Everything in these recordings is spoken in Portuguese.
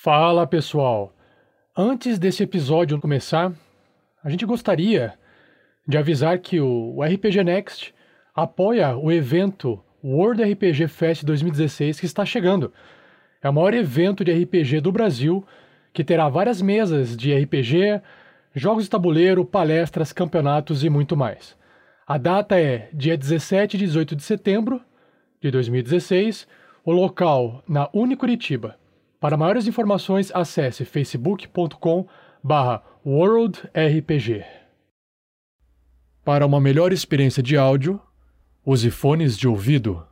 Fala pessoal! Antes desse episódio começar, a gente gostaria de avisar que o RPG Next apoia o evento World RPG Fest 2016 que está chegando. É o maior evento de RPG do Brasil que terá várias mesas de RPG, jogos de tabuleiro, palestras, campeonatos e muito mais. A data é dia 17 e 18 de setembro de 2016, o local na Unicuritiba. Para maiores informações, acesse facebook.com worldrpg. Para uma melhor experiência de áudio, use fones de ouvido.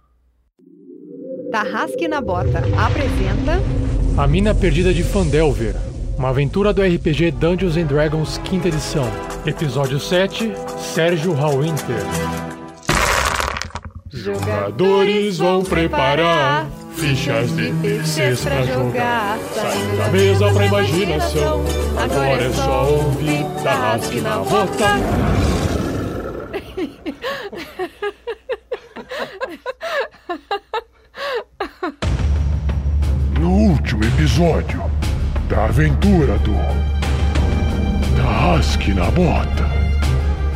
Tarrasque na Bota apresenta A Mina Perdida de Fandelver, uma aventura do RPG Dungeons and Dragons quinta edição. Episódio 7, Sérgio Hallwinter. Jogadores vão preparar fichas de terceiros pra jogar. Saindo da mesa pra imaginação. Agora é só ouvir Tarrasque na Bota. No último episódio da aventura do Tarrasque na Bota.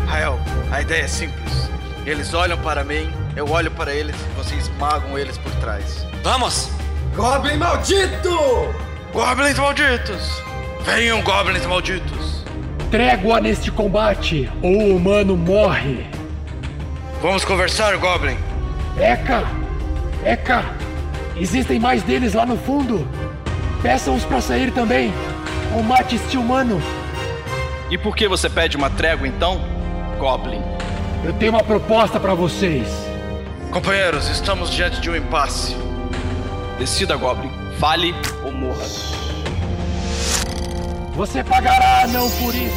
Rael, a ideia é simples. Eles olham para mim, eu olho para eles e vocês esmagam eles por trás. Vamos! Goblin maldito! Goblins malditos! Venham, goblins malditos! Trégua neste combate, ou o humano morre. Vamos conversar, Goblin! Eka! Eka! Existem mais deles lá no fundo! Peçam-os pra sair também! Ou mate este humano! E por que você pede uma trégua então, Goblin? Eu tenho uma proposta pra vocês! Companheiros, estamos diante de um impasse. Decida, Goblin. Fale ou morra. Você pagará não por isso!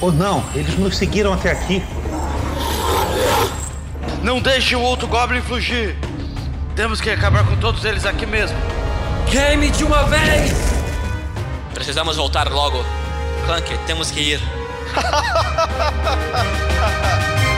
Ou não, eles nos seguiram até aqui. Não deixe o outro Goblin fugir! Temos que acabar com todos eles aqui mesmo. Queime de uma vez! Precisamos voltar logo. Clank, temos que ir.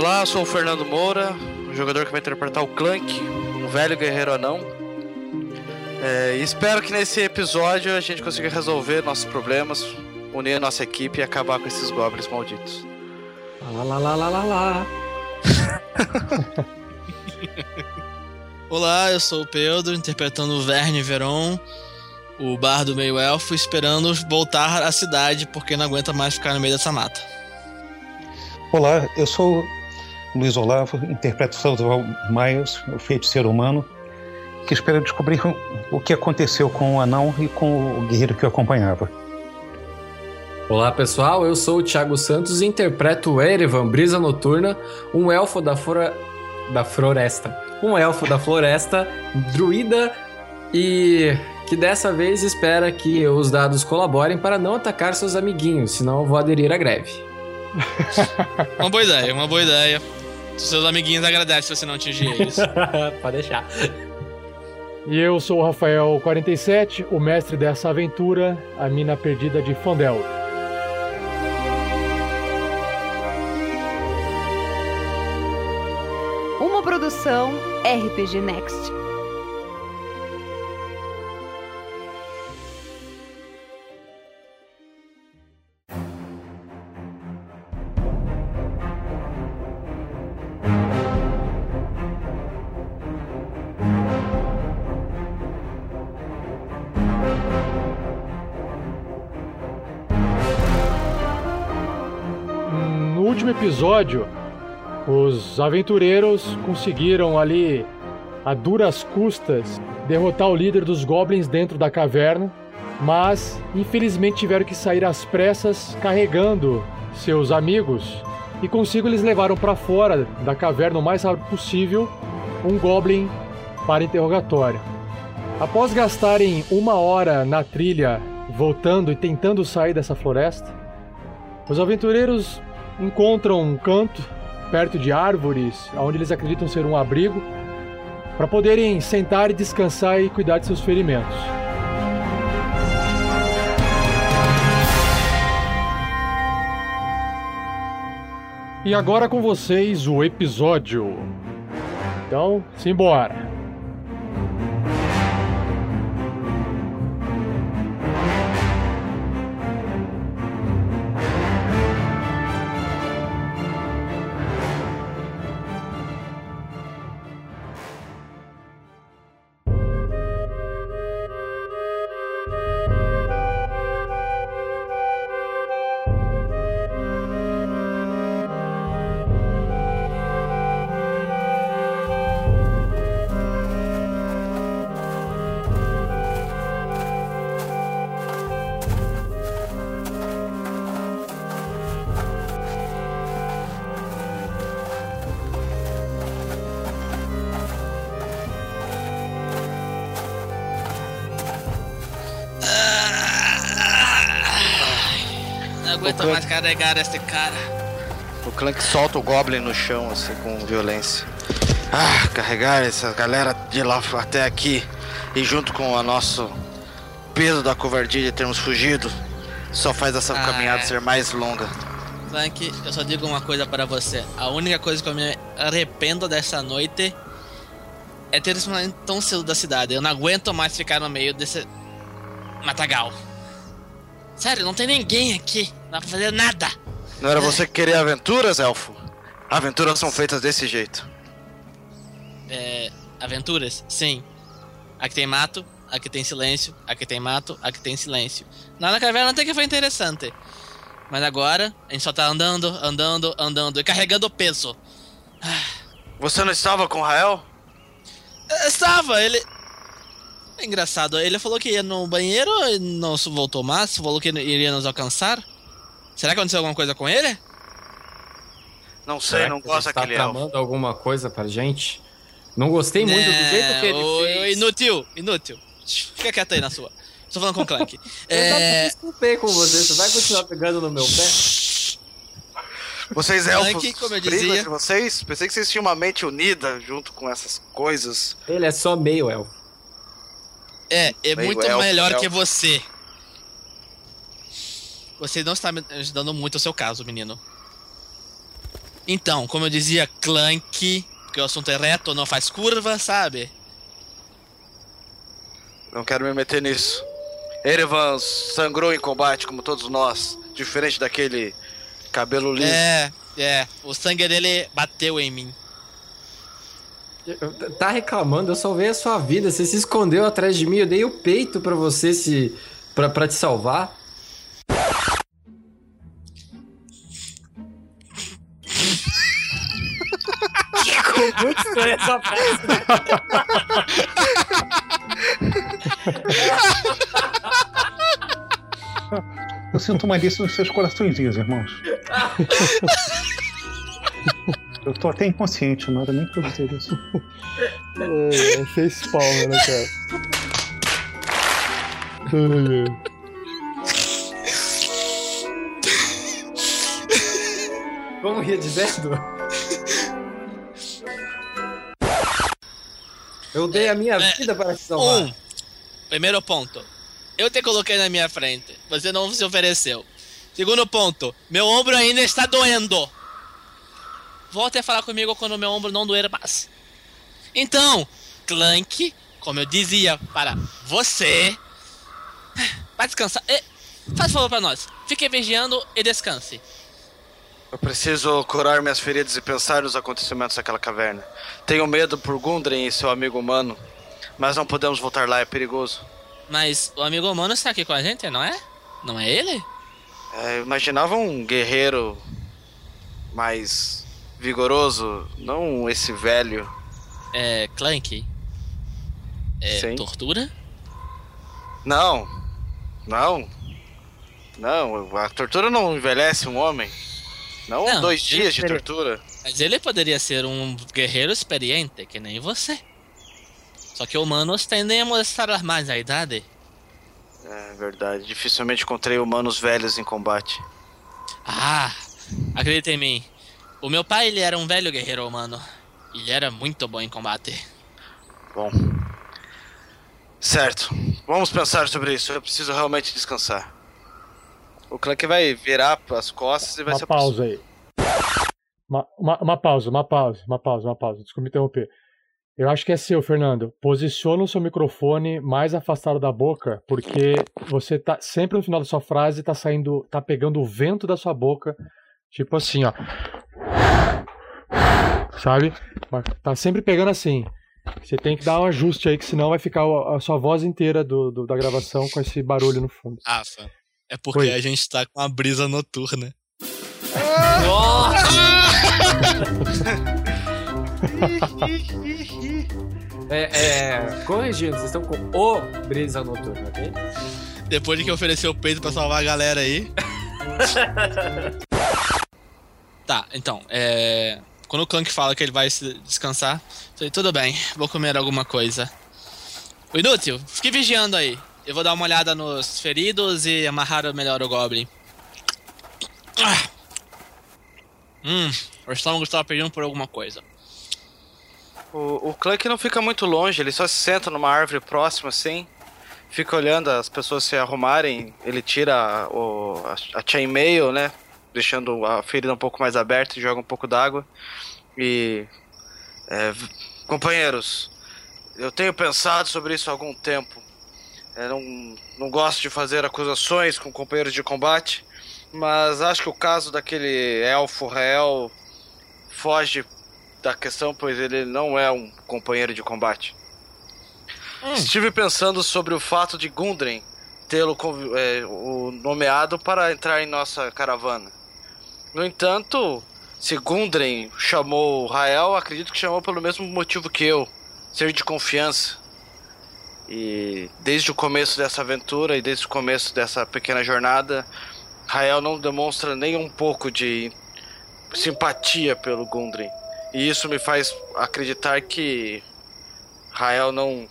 Olá, eu sou o Fernando Moura, o jogador que vai interpretar o Clank, um velho guerreiro anão. É, espero que nesse episódio a gente consiga resolver nossos problemas, unir a nossa equipe e acabar com esses goblins malditos. Lá lá lá lá lá lá! Olá, eu sou o Pedro, interpretando o Verne Veron, o bardo meio-elfo, esperando voltar à cidade porque não aguenta mais ficar no meio dessa mata. Olá, eu sou Luiz Olavo, interpreto Salval Miles, o feiticeiro humano, que espera descobrir o que aconteceu com o anão e com o guerreiro que o acompanhava. Olá pessoal, eu sou o Thiago Santos e interpreto o Erevan, Brisa Noturna, um elfo da, flora... da floresta. Um elfo da floresta, druida e que dessa vez espera que os dados colaborem para não atacar seus amiguinhos, senão eu vou aderir à greve. Uma boa ideia, uma boa ideia. Seus amiguinhos agradecem se você não atingir eles. Pode deixar. E eu sou o Rafael47, o mestre dessa aventura, a mina perdida de Fondel. uma produção RPG Next. Episódio, os aventureiros conseguiram ali, a duras custas, derrotar o líder dos goblins dentro da caverna, mas infelizmente tiveram que sair às pressas carregando seus amigos e consigo eles levaram para fora da caverna o mais rápido possível um goblin para interrogatório. Após gastarem uma hora na trilha voltando e tentando sair dessa floresta, os aventureiros encontram um canto perto de árvores, onde eles acreditam ser um abrigo, para poderem sentar e descansar e cuidar de seus ferimentos. E agora com vocês o episódio. Então, simbora! Aguento mais carregar esse cara. O Clank solta o Goblin no chão, assim, com violência. Ah, carregar essa galera de lá até aqui. E junto com o nosso peso da covardia de termos fugido, só faz essa Ah, caminhada é. ser mais longa. Clank, eu só digo uma coisa para você. A única coisa que eu me arrependo dessa noite é ter saído tão cedo da cidade. Eu não aguento mais ficar no meio desse matagal. Sério, não tem ninguém aqui. Não dá pra fazer nada. Não era você que queria aventuras, elfo? Aventuras são feitas desse jeito. É, aventuras? Sim. Aqui tem mato, aqui tem silêncio, aqui tem mato, aqui tem silêncio. Lá na caverna até que foi interessante. Mas agora, a gente só tá andando, andando, andando e carregando peso. Você não estava com Rael? Eu Estava, ele. É engraçado, ele falou que ia no banheiro e não voltou mais, falou que iria nos alcançar. Será que aconteceu alguma coisa com ele? Não sei, Será não que gosto tá daquele elfo. tramando alguma coisa pra gente? Não gostei muito do jeito que ele É, ô, fez. Inútil, inútil. Fica quieto aí na sua. Tô falando com o Clank. Eu já é. desculpei com você, você vai continuar pegando no meu pé? Vocês Clank, elfos, como eu dizia- entre vocês? Pensei que vocês tinham uma mente unida junto com essas coisas. Ele é só meio elfo. É, é Meio muito elfo, melhor elfo. que você. Você não está me ajudando muito o seu caso, menino. Então, como eu dizia, Clank, porque o assunto é reto, não faz curva, sabe? Não quero me meter nisso. Erevan sangrou em combate, como todos nós. Diferente daquele cabelo liso. É, é. O sangue dele bateu em mim. Tá reclamando, eu salvei a sua vida. Você se escondeu atrás de mim, eu dei o peito pra você se. pra, pra te salvar. muito estranha essa frase, né? Eu sinto malícia nos seus coraçõezinhos, irmãos. Eu tô até inconsciente, não era nem pra dizer isso. É, é fez palma, né, cara? Vamos rir de 10, Eu dei a minha É, vida para te salvar. Um. Primeiro ponto. Eu te coloquei na minha frente. Você não se ofereceu. Segundo ponto. Meu ombro ainda está doendo. Volte a falar comigo quando meu ombro não doer mais. Então, Clank, como eu dizia para você, vai descansar. E, faz favor para nós. Fique vigiando e descanse. Eu preciso curar minhas feridas e pensar nos acontecimentos daquela caverna. Tenho medo por Gundren e seu amigo humano. Mas não podemos voltar lá, é perigoso. Mas o amigo humano está aqui com a gente, não é? Não é ele? É, eu imaginava um guerreiro mais vigoroso, não esse velho. É. Clank. É. Sim. Tortura? Não, não, não. A tortura não envelhece um homem. Não, Não, dois dias de tortura. Mas ele poderia ser um guerreiro experiente, que nem você. Só que humanos tendem a mostrar mais a idade. É verdade. Dificilmente encontrei humanos velhos em combate. Ah, acredita em mim. O meu pai ele era um velho guerreiro humano. Ele era muito bom em combate. Bom. Certo. Vamos pensar sobre isso. Eu preciso realmente descansar. O Clank vai virar as costas e vai Uma se pausa aí. Uma, uma, uma pausa, uma pausa, uma pausa, uma pausa. Desculpa me interromper. Eu acho que é seu, Fernando. Posiciona o seu microfone mais afastado da boca, porque você tá sempre no final da sua frase tá saindo, tá pegando o vento da sua boca, tipo assim, ó. Sabe? Tá sempre pegando assim. Você tem que dar um ajuste aí, que senão vai ficar a sua voz inteira do, do- da gravação com esse barulho no fundo. Rafa, é porque Oi. a gente tá com uma brisa noturna. É, é, corrigindo, vocês estão com o Brisa Noturna, ok? Depois de que ofereceu o peito pra salvar a galera aí. tá, então, é. Quando o Clank fala que ele vai se descansar, eu falei, tudo bem, vou comer alguma coisa. O inútil, fique vigiando aí. Eu vou dar uma olhada nos feridos e amarrar melhor o Goblin. Ah. Hum, o estômago estava pedindo por alguma coisa. O, o Clank não fica muito longe, ele só se senta numa árvore próxima assim, fica olhando as pessoas se arrumarem, ele tira o, a, a chainmail, né? Deixando a ferida um pouco mais aberta e joga um pouco d'água. E. é, companheiros, eu tenho pensado sobre isso há algum tempo. Não, não gosto de fazer acusações com companheiros de combate, mas acho que o caso daquele elfo Rael foge da questão, pois ele não é um companheiro de combate. Estive pensando sobre o fato de Gundren tê-lo é, nomeado para entrar em nossa caravana. No entanto, se Gundren chamou Rael, acredito que chamou pelo mesmo motivo que eu, ser de confiança. E desde o começo dessa aventura e desde o começo dessa pequena jornada, Rael não demonstra nem um pouco de simpatia pelo Gundren. E isso me faz acreditar que Rael não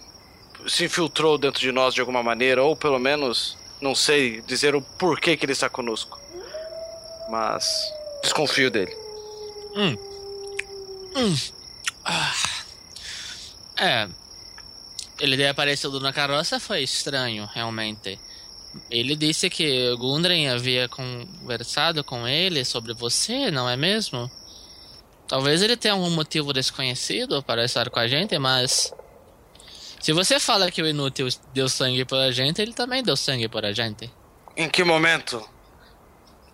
se infiltrou dentro de nós de alguma maneira, ou pelo menos não sei dizer o porquê que ele está conosco. Mas desconfio dele. Hum. Hum. Ah. É. Ele ter aparecido na carroça foi estranho, realmente. Ele disse que Gundren havia conversado com ele sobre você, não é mesmo? Talvez ele tenha algum motivo desconhecido para estar com a gente, mas. Se você fala que o inútil deu sangue por a gente, ele também deu sangue por a gente. Em que momento?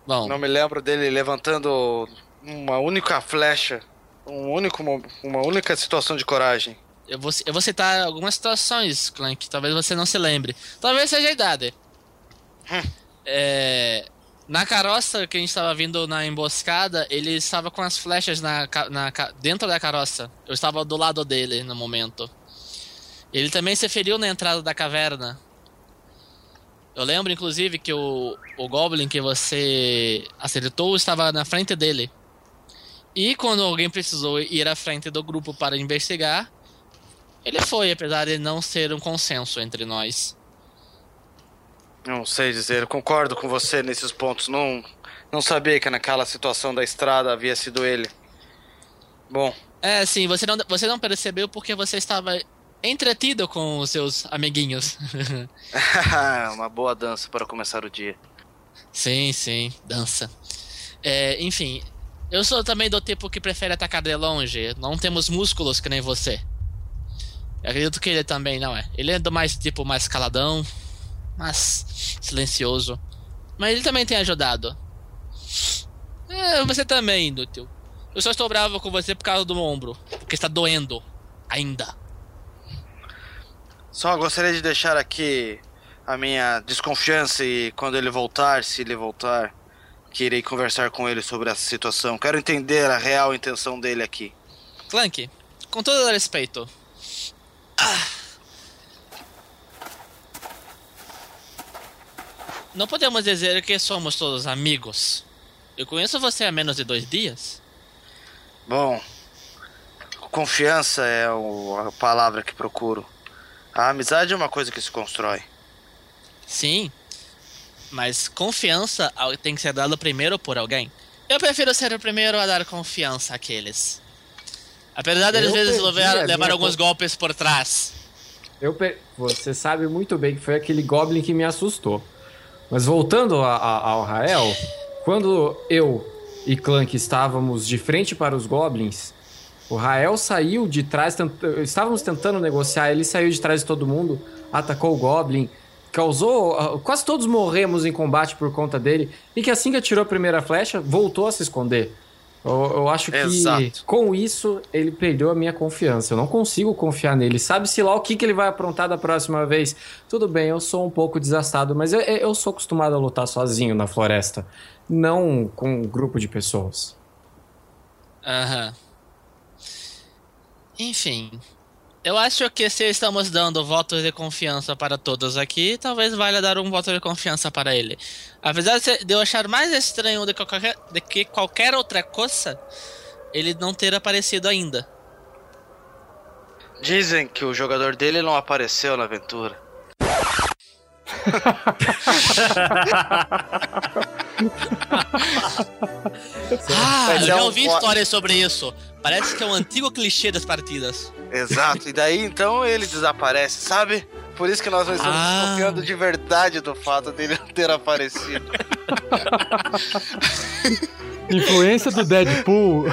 Bom. Não me lembro dele levantando uma única flecha, um único, uma única situação de coragem. Eu vou, eu vou citar algumas situações, Clank, talvez você não se lembre. Talvez seja a idade. É, na carroça que a gente estava vindo na emboscada, ele estava com as flechas na, na, dentro da carroça. Eu estava do lado dele no momento. Ele também se feriu na entrada da caverna. Eu lembro, inclusive, que o, o Goblin que você acertou estava na frente dele. E quando alguém precisou ir à frente do grupo para investigar, ele foi, apesar de não ser um consenso entre nós. Não sei dizer, eu concordo com você nesses pontos. Não, não sabia que naquela situação da estrada havia sido ele. Bom, É, sim, você não, você não percebeu porque você estava entretido com os seus amiguinhos. uma boa dança para começar o dia. sim, sim, dança. É, enfim, eu sou também do tipo que prefere atacar de longe. Não temos músculos que nem você. Eu acredito que ele também não é. Ele é do mais tipo mais caladão, mas silencioso. Mas ele também tem ajudado. É, você também, inútil. Eu só estou bravo com você por causa do ombro. Porque está doendo. Ainda. Só gostaria de deixar aqui a minha desconfiança e quando ele voltar, se ele voltar, que irei conversar com ele sobre essa situação. Quero entender a real intenção dele aqui. Clank, com todo respeito. Não podemos dizer que somos todos amigos. Eu conheço você há menos de dois dias. Bom, confiança é o- a palavra que procuro. A amizade é uma coisa que se constrói. Sim, mas confiança tem que ser dada primeiro por alguém. Eu prefiro ser o primeiro a dar confiança àqueles. Apesar deles Eu vezes levar, levar alguns golpes por trás. Eu pe- Você sabe muito bem que foi aquele Goblin que me assustou. Mas voltando a- a- ao Rael, quando eu e Clank estávamos de frente para os Goblins, o Rael saiu de trás, tent- estávamos tentando negociar, ele saiu de trás de todo mundo, atacou o Goblin, causou. ah, Quase todos morremos em combate por conta dele, e que assim que atirou a primeira flecha, voltou a se esconder. Eu, eu acho que Exato. com isso ele perdeu a minha confiança. Eu não consigo confiar nele. Sabe-se lá o que, que ele vai aprontar da próxima vez. Tudo bem, eu sou um pouco desastado, mas eu, eu sou acostumado a lutar sozinho na floresta, não com um grupo de pessoas. Aham. Enfim. Eu acho que se estamos dando votos de confiança para todos aqui, talvez valha dar um voto de confiança para ele. Apesar de eu achar mais estranho do que qualquer, de que qualquer outra coisa, ele não ter aparecido ainda. Dizem que o jogador dele não apareceu na aventura. Ah, Mas eu é já ouvi histórias sobre isso. Parece que é um antigo clichê das partidas. Exato. E daí então ele desaparece, sabe? Por isso que nós não estamos Ah. desconfiando de verdade do fato dele não ter aparecido. Influência do Deadpool.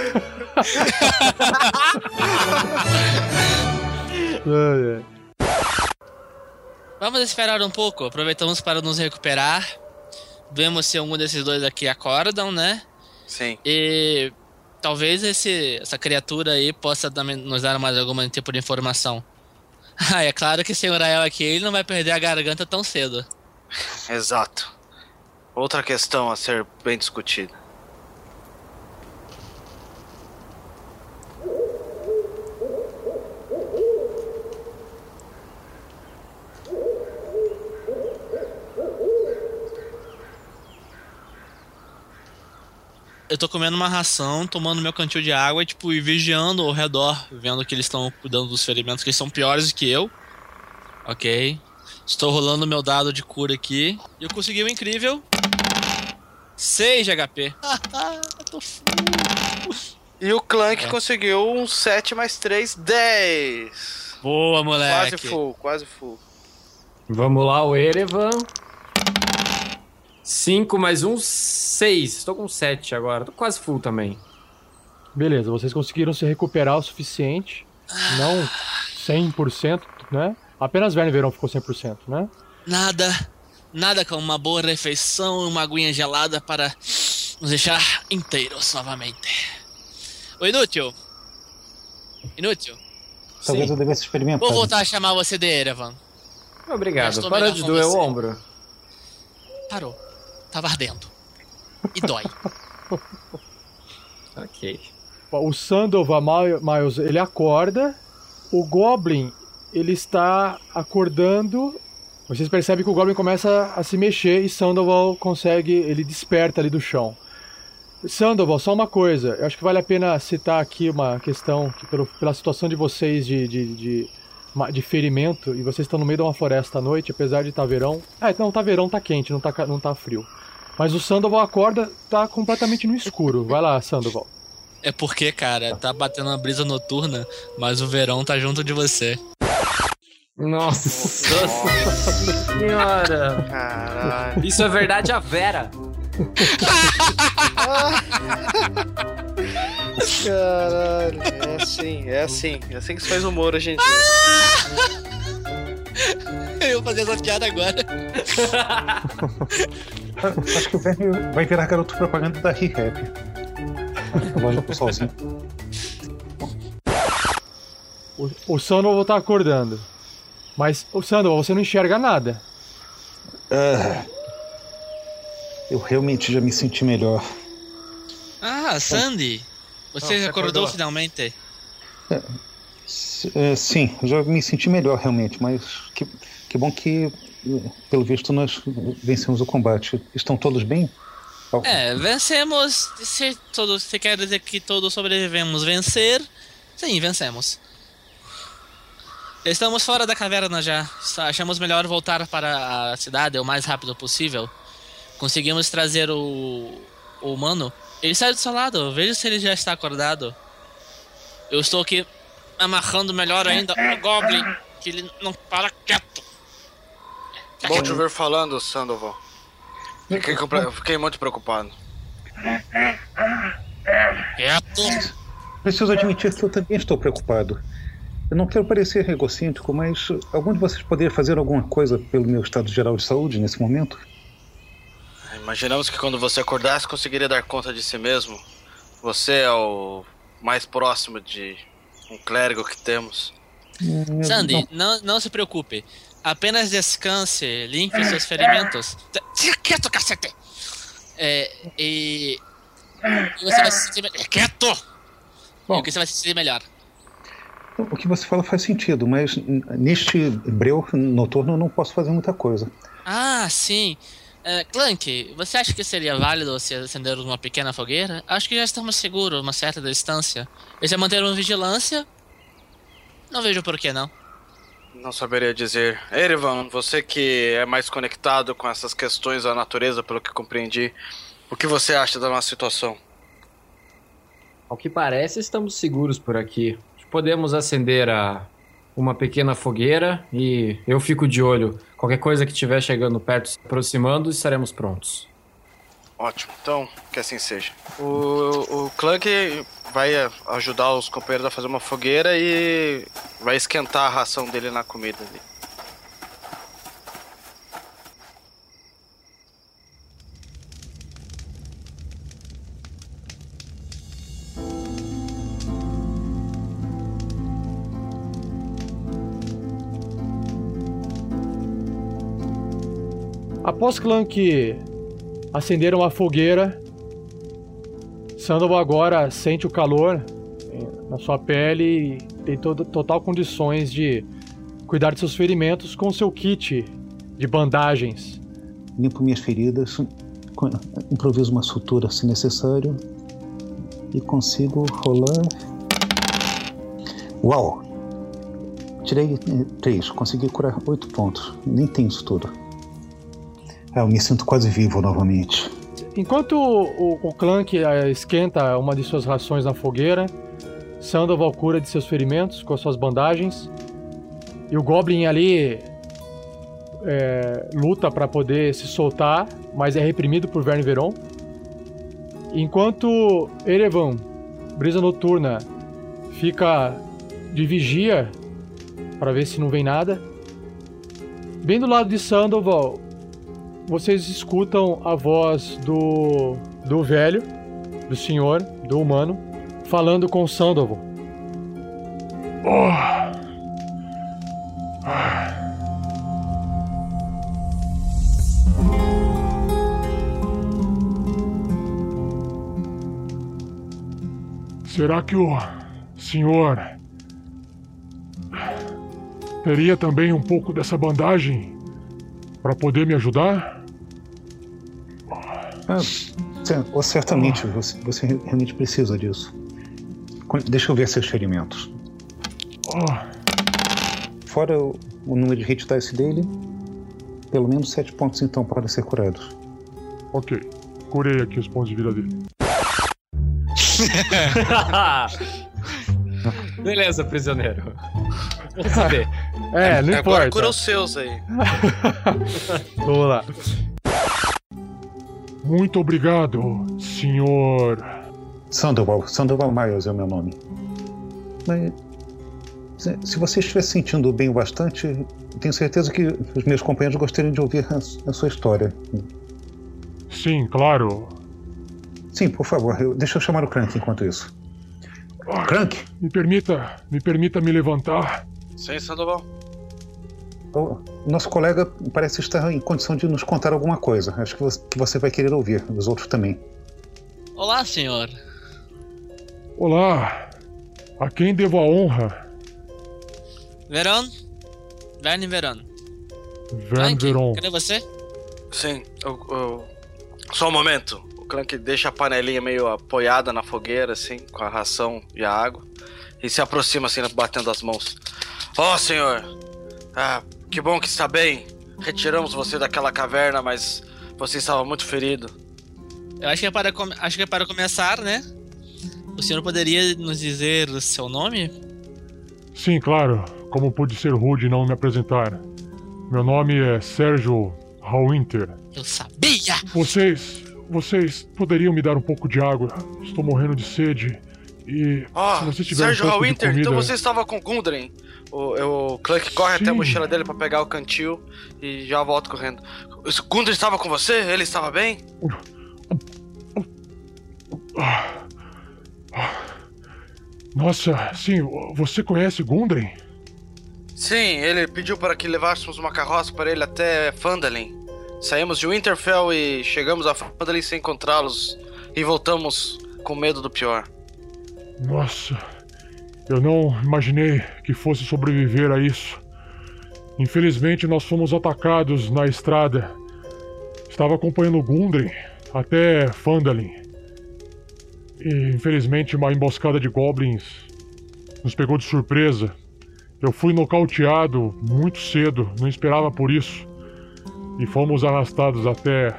Vamos esperar um pouco, aproveitamos para nos recuperar. Vemos se algum desses dois aqui acordam, né? Sim. E talvez esse, essa criatura aí possa nos dar mais algum tipo de informação. Ah, é claro que o Rael aqui ele não vai perder a garganta tão cedo. Exato. Outra questão a ser bem discutida. Eu tô comendo uma ração, tomando meu cantil de água e, tipo, e vigiando ao redor, vendo que eles estão cuidando dos ferimentos, que eles são piores do que eu. Ok. Estou rolando meu dado de cura aqui. E eu consegui o incrível. 6 de HP. tô E o Clank É. conseguiu um 7 mais 3, 10. Boa, moleque. Quase full, quase full. Vamos lá, o Erevan. 5 mais um, 6. Estou com 7 agora. Tô quase full também. Beleza, vocês conseguiram se recuperar o suficiente. Não 100%, né? Apenas Verne Verão ficou 100%, né? Nada, nada como uma boa refeição e uma aguinha gelada para nos deixar inteiros novamente. Ô, inútil. Inútil. Talvez eu devesse experimentar. Vou voltar a chamar você de Erevan. Obrigado. estou Para melhor de com doer o ombro. Parou. Tava ardendo. E dói. Ok. O Sandova Mi- Miles, ele acorda. O Goblin, ele está acordando. Vocês percebem que o Goblin começa a se mexer e Sandoval consegue, ele desperta ali do chão. Sandoval, só uma coisa. Eu acho que vale a pena citar aqui uma questão que pelo- pela situação de vocês de, de, de, de ferimento, e vocês estão no meio de uma floresta à noite, apesar de estar verão. Ah, não, tá verão, tá quente, não tá, não tá frio. Mas o Sandoval acorda, tá completamente no escuro. Vai lá, Sandoval. É porque, cara, tá batendo uma brisa noturna, mas o verão tá junto de você. Nossa senhora. Caralho. Isso é verdade a Vera. Caralho. É assim, é assim. É assim que se faz humor, gente. Eu vou fazer essa piada agora. Acho que o Verne vai virar garoto propaganda da ReHap. A loja do solzinho. O, o Sandoval tá acordando. Mas, o Sandoval, você não enxerga nada. Ah, eu realmente já me senti melhor. Ah, Sandy. Você você acordou acordou. finalmente? S- é, sim, já me senti melhor realmente, mas que, que bom que, pelo visto, nós vencemos o combate. Estão todos bem? É, vencemos. Se, todos, se quer dizer que todos sobrevivemos vencer, sim, vencemos. Estamos fora da caverna já. Achamos melhor voltar para a cidade o mais rápido possível. Conseguimos trazer o, o humano. Ele saiu do seu lado, veja se ele já está acordado. Eu estou aqui amarrando melhor ainda o Goblin, que ele não para quieto. Bom te ver falando, Sandoval. Fiquei, fiquei muito preocupado. Quieto. Preciso admitir que eu também estou preocupado. Eu não quero parecer egocêntrico, mas algum de vocês poderia fazer alguma coisa pelo meu estado geral de saúde nesse momento? Imaginamos que quando você acordasse conseguiria dar conta de si mesmo. Você é o mais próximo de um clérigo que temos. Sandy, não, não se preocupe. Apenas descanse, limpe seus ferimentos. Fica quieto, cacete! É, e. e você vai se sentir melhor. Quieto! Bom. E você vai se sentir melhor. O que você fala faz sentido, mas neste breu noturno eu não posso fazer muita coisa. Ah, sim. É, Clank, você acha que seria válido se acender uma pequena fogueira? Acho que já estamos seguros uma certa distância. E se manter uma vigilância? Não vejo por que não. Não saberia dizer. Erivan, você que é mais conectado com essas questões da natureza, pelo que compreendi, o que você acha da nossa situação? Ao que parece, estamos seguros por aqui. Podemos acender a uma pequena fogueira e eu fico de olho. Qualquer coisa que estiver chegando perto, se aproximando, estaremos prontos. Ótimo, então que assim seja. O, o Clank vai eh, ajudar os companheiros a fazer uma fogueira e vai esquentar a ração dele na comida ali. Após Clank acender uma fogueira, Sandoval agora sente o calor eh, na sua pele e tem total condições de cuidar de seus ferimentos com seu kit de bandagens. Limpo minhas feridas, improviso uma sutura se necessário e consigo rolar. Uau! Tirei eh, três, consegui curar oito pontos. Nem tenho sutura. Ah, eu me sinto quase vivo novamente. Enquanto o, o Clank eh, esquenta uma de suas rações na fogueira, Sandoval cura de seus ferimentos com as suas bandagens. E o Goblin ali é, luta para poder se soltar, mas é reprimido por Verne Veron. Enquanto Erevan, Brisa Noturna, fica de vigia para ver se não vem nada. Bem do lado de Sandoval, vocês escutam a voz do, do velho, do senhor, do humano, falando com Sandoval. Oh. Será que o senhor teria também um pouco dessa bandagem para poder me ajudar? Ah, cer- certamente, você, você realmente precisa disso. Deixa eu ver seus ferimentos. Oh, Fora o, o número de hit dice dele, pelo menos sete pontos então podem ser curados. ok. Curei aqui os pontos de vida dele. Beleza, prisioneiro. Vamos ver. É, não Agora importa. cura os seus aí. Vamos lá. Muito obrigado, senhor. Sandoval, Sandoval Miles é o meu nome. Mas se, você estiver se sentindo bem o bastante, tenho certeza que os meus companheiros gostariam de ouvir a, a sua história. Sim, claro. Sim, por favor, eu- deixa eu chamar o Crank enquanto isso. Ah, Crank, Me permita, me permita me levantar. Sim, Sandoval. O nosso colega parece estar em condição de nos contar alguma coisa. Acho que você, vai querer ouvir, os outros também. Olá, senhor. Olá. A quem devo a honra? Veron? Verne Veron. Verne Veron. cadê você? Sim, eu, eu- só um momento. O Clank deixa a panelinha meio apoiada na fogueira, assim, com a ração e a água. E se aproxima, assim, batendo as mãos. Ó, senhor! Ah, que bom que está bem. Retiramos você daquela caverna, mas você estava muito ferido. Eu acho que é para, acho que é para começar, né? O senhor poderia nos dizer o seu nome? Sim, claro. Como pude ser rude e não me apresentar. Meu nome é Sérgio Hallwinter. Eu sabia! Vocês. Vocês poderiam me dar um pouco de água? Estou morrendo de sede. E Ó, se você tiver Sérgio um pouco de Hallwinter, comida... então você estava com Gundren. O, o Clank corre até a Sim. mochila dele pra pegar o cantil e já volta correndo. Gundren estava com você? Ele estava bem? Nossa, sim, você conhece Gundren? Sim, ele pediu para que levássemos uma carroça para ele até Phandalin. Saímos de Winterfell e chegamos a Phandalin sem encontrá-los e voltamos com medo do pior. Nossa, eu não imaginei que fosse sobreviver a isso. Infelizmente, nós fomos atacados na estrada. Estava acompanhando Gundren até Phandalin. E infelizmente, uma emboscada de goblins nos pegou de surpresa. Eu fui nocauteado muito cedo, não esperava por isso. E fomos arrastados até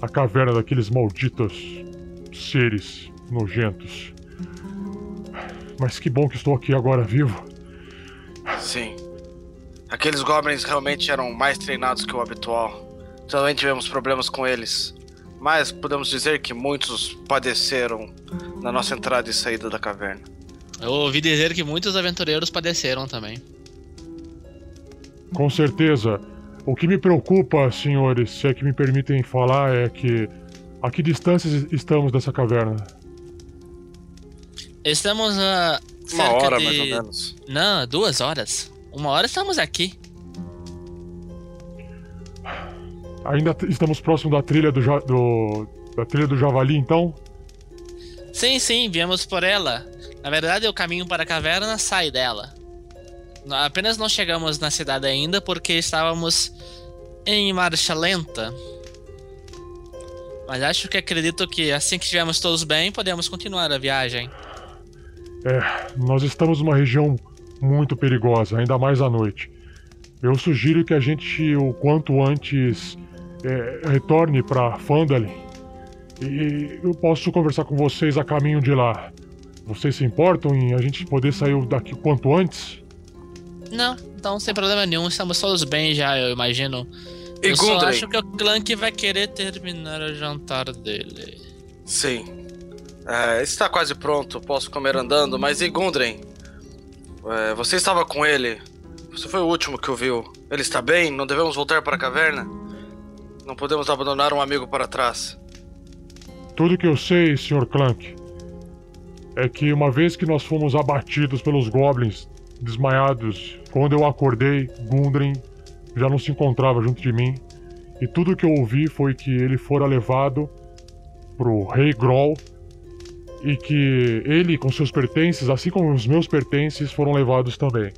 a caverna daqueles malditos seres nojentos. Mas que bom que estou aqui agora vivo. Sim. Aqueles goblins realmente eram mais treinados que o habitual. Também tivemos problemas com eles. Mas podemos dizer que muitos padeceram na nossa entrada e saída da caverna. Eu ouvi dizer que muitos aventureiros padeceram também. Com certeza. O que me preocupa, senhores, se é que me permitem falar, é que. A que distâncias estamos dessa caverna? Estamos a. Uma hora, de... mais ou menos. Não, duas horas. Uma hora estamos aqui. Ainda estamos próximo da trilha do, ja- do. da trilha do Javali, então? Sim, sim, viemos por ela. Na verdade, o caminho para a caverna sai dela. Apenas não chegamos na cidade ainda porque estávamos em marcha lenta. Mas acho que acredito que assim que estivermos todos bem, podemos continuar a viagem. É, nós estamos numa região muito perigosa, ainda mais à noite. Eu sugiro que a gente, o quanto antes, é, retorne para Phandalin. E eu posso conversar com vocês a caminho de lá. Vocês se importam em a gente poder sair daqui o quanto antes? Não, então sem problema nenhum, estamos todos bem já, eu imagino. E eu só acho que o Clank vai querer terminar o jantar dele. Sim. É, está quase pronto, posso comer andando, mas e Gundren? É, você estava com ele. Você foi o último que o viu. Ele está bem? Não devemos voltar para a caverna? Não podemos abandonar um amigo para trás. Tudo que eu sei, Sr. Clank, é que uma vez que nós fomos abatidos pelos goblins, desmaiados, quando eu acordei, Gundren já não se encontrava junto de mim. E tudo que eu ouvi foi que ele fora levado pro Rei Groll e que ele com seus pertences, assim como os meus pertences, foram levados também.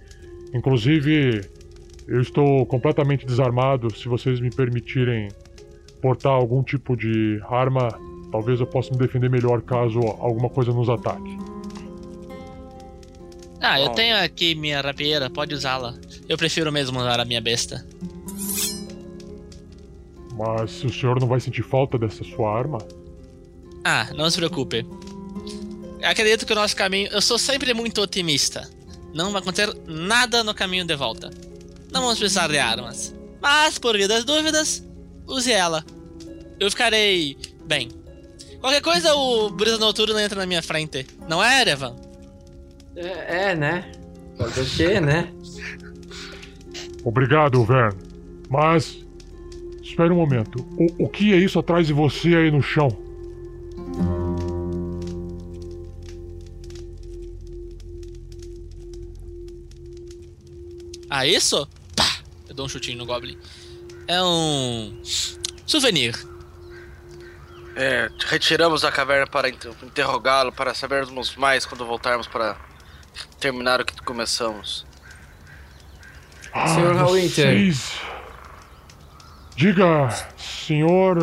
Inclusive, eu estou completamente desarmado. Se vocês me permitirem portar algum tipo de arma, talvez eu possa me defender melhor caso alguma coisa nos ataque. Ah, eu tenho aqui minha rapieira, pode usá-la. Eu prefiro mesmo usar a minha besta. Mas o senhor não vai sentir falta dessa sua arma, Ah, não se preocupe. Acredito que o nosso caminho. Eu sou sempre muito otimista. Não vai acontecer nada no caminho de volta. Não vamos precisar de armas. Mas, por via das dúvidas, use ela. Eu ficarei bem. Qualquer coisa, o Brisa Noturno entra na minha frente. Não é, Erevan? É, é, né? Fazer o quê, né? obrigado, Vern. Mas espere um momento. O, o que é isso atrás de você aí no chão? Ah, isso? Pá! Eu dou um chutinho no Goblin. É um. souvenir. É, retiramos da caverna para inter- interrogá-lo, para sabermos mais quando voltarmos para terminar o que começamos. Ah, Senhor Hallwinter. vocês... Diga, senhor.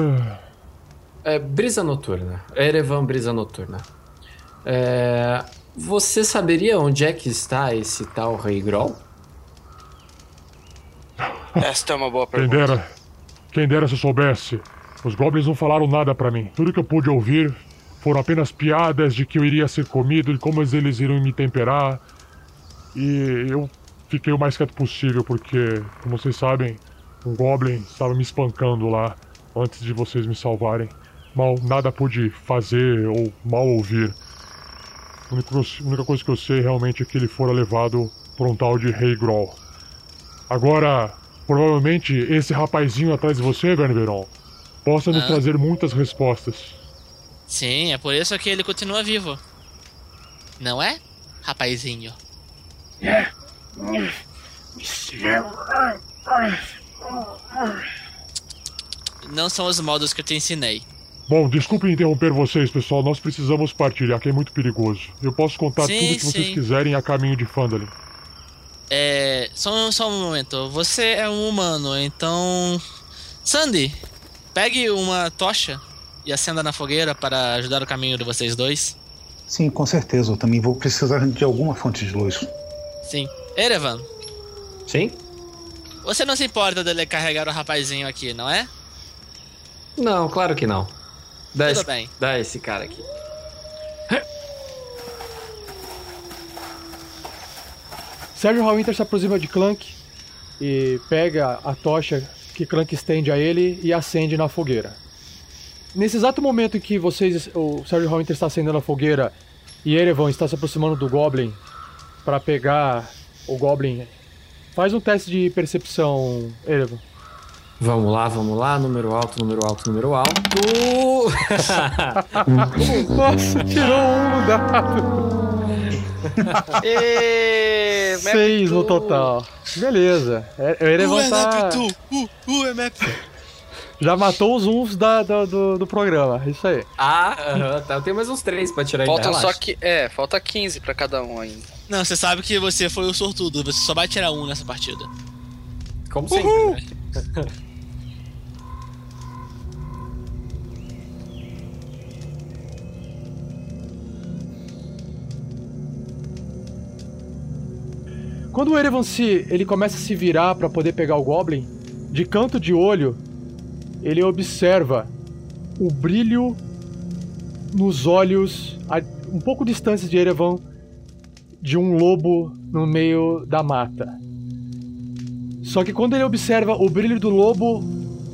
É, brisa noturna. Erevan Brisa Noturna. É, você saberia onde é que está esse tal Rei Groll? Esta é uma boa Quem pergunta. dera. Quem dera se eu soubesse. Os goblins não falaram nada pra mim. Tudo que eu pude ouvir foram apenas piadas de que eu iria ser comido e como eles iriam me temperar. E eu fiquei o mais quieto possível porque, como vocês sabem, um Goblin estava me espancando lá antes de vocês me salvarem. Mal nada pude fazer ou mal ouvir. A única, a única coisa que eu sei realmente é que ele fora levado por um tal de Rei Groll. Agora, provavelmente esse rapazinho atrás de você, Verneveron, possa nos Ah. trazer muitas respostas. Sim, é por isso que ele continua vivo. Não é, rapazinho? Não são os modos que eu te ensinei. Bom, desculpe interromper vocês, pessoal. Nós precisamos partir, aqui é muito perigoso. Eu posso contar Sim, tudo que vocês sim. quiserem a caminho de Fandalin. É. Só, só um momento. Você é um humano, então. Sandy, pegue uma tocha e acenda na fogueira para ajudar o caminho de vocês dois. Sim, com certeza. Eu também vou precisar de alguma fonte de luz. Sim. Erevan, Sim? você não se importa dele carregar o rapazinho aqui, não é? Não, claro que não. Dá Tudo esse, bem. Dá esse cara aqui. Sérgio Hallwinter se aproxima de Clank e pega a tocha que Clank estende a ele e acende na fogueira. Nesse exato momento em que vocês, o Sérgio Hallwinter está acendendo a fogueira e Erevan está se aproximando do Goblin para pegar o Goblin, faz um teste de percepção, Erevan. Vamos lá, vamos lá. Número alto, número alto, número alto. Nossa, tirou um no dado. Ê, map Seis no total. Beleza. É- O Erevan tá... Uh, uh, é map. já matou os uns da, da- do, do programa. Isso aí. ah, tá. Eu tenho mais uns três pra tirar Faltam ainda. só que. É, falta 15 pra cada um ainda. Não, você sabe que você foi o sortudo, você só vai tirar um nessa partida. Como sempre, né? Quando o Erevan se, ele começa a se virar para poder pegar o Goblin, de canto de olho, ele observa o brilho nos olhos, a um pouco distantes de Erevan, de um lobo no meio da mata. Só que quando ele observa o brilho do lobo,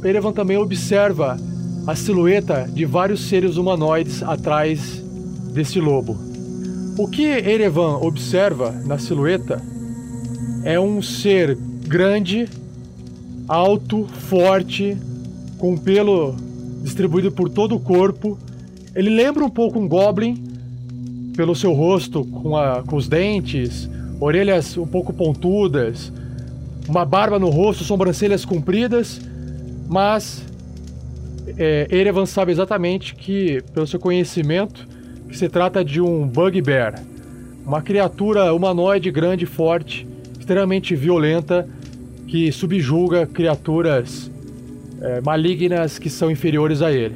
Erevan também observa a silhueta de vários seres humanoides atrás desse lobo. O que Erevan observa na silhueta é um ser grande, alto, forte, com pelo distribuído por todo o corpo. Ele lembra um pouco um goblin pelo seu rosto, com, a- com os dentes, orelhas um pouco pontudas, uma barba no rosto, sobrancelhas compridas, mas é, sabe exatamente que, pelo seu conhecimento, que se trata de um bugbear, uma criatura humanoide grande e forte, extremamente violenta, que subjuga criaturas é, malignas que são inferiores a ele.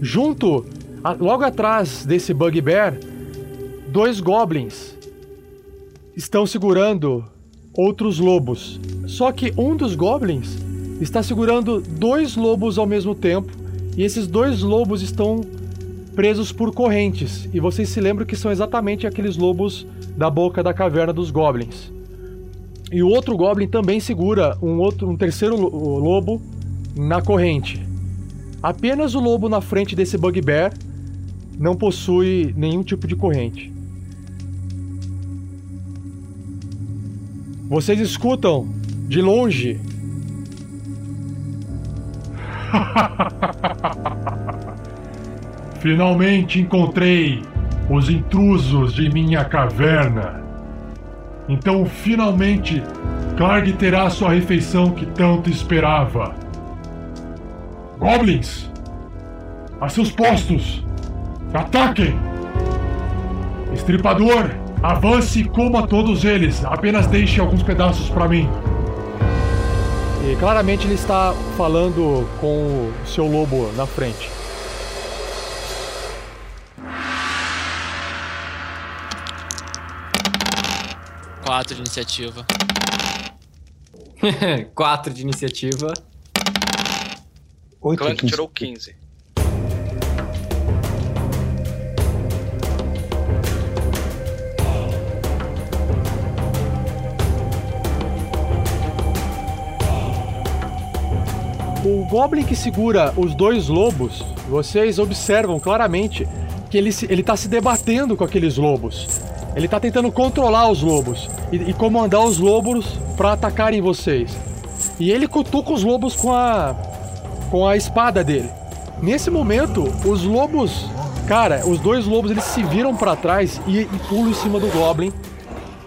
Junto, a- logo atrás desse bugbear, dois goblins estão segurando outros lobos. Só que um dos goblins está segurando dois lobos ao mesmo tempo, e esses dois lobos estão presos por correntes. E vocês se lembram que são exatamente aqueles lobos da boca da caverna dos goblins. E o outro goblin também segura um outro, um terceiro lo- lobo na corrente. Apenas o lobo na frente desse bugbear não possui nenhum tipo de corrente. Vocês escutam de longe Finalmente encontrei os intrusos de minha caverna. Então, finalmente, Clark terá sua refeição que tanto esperava. Goblins! A seus postos! Ataquem! Estripador, avance e coma todos eles. Apenas deixe alguns pedaços para mim. e claramente ele está falando com o seu lobo na frente. 4 de iniciativa. 4 de iniciativa. 8 Clank 15. tirou 15. O Goblin que segura os dois lobos, vocês observam claramente que ele, se, ele tá se debatendo com aqueles lobos. Ele tá tentando controlar os lobos e, e comandar os lobos para atacarem vocês. E ele cutuca os lobos com a com a espada dele. Nesse momento, os lobos, cara, os dois lobos eles se viram para trás e, e pulam em cima do Goblin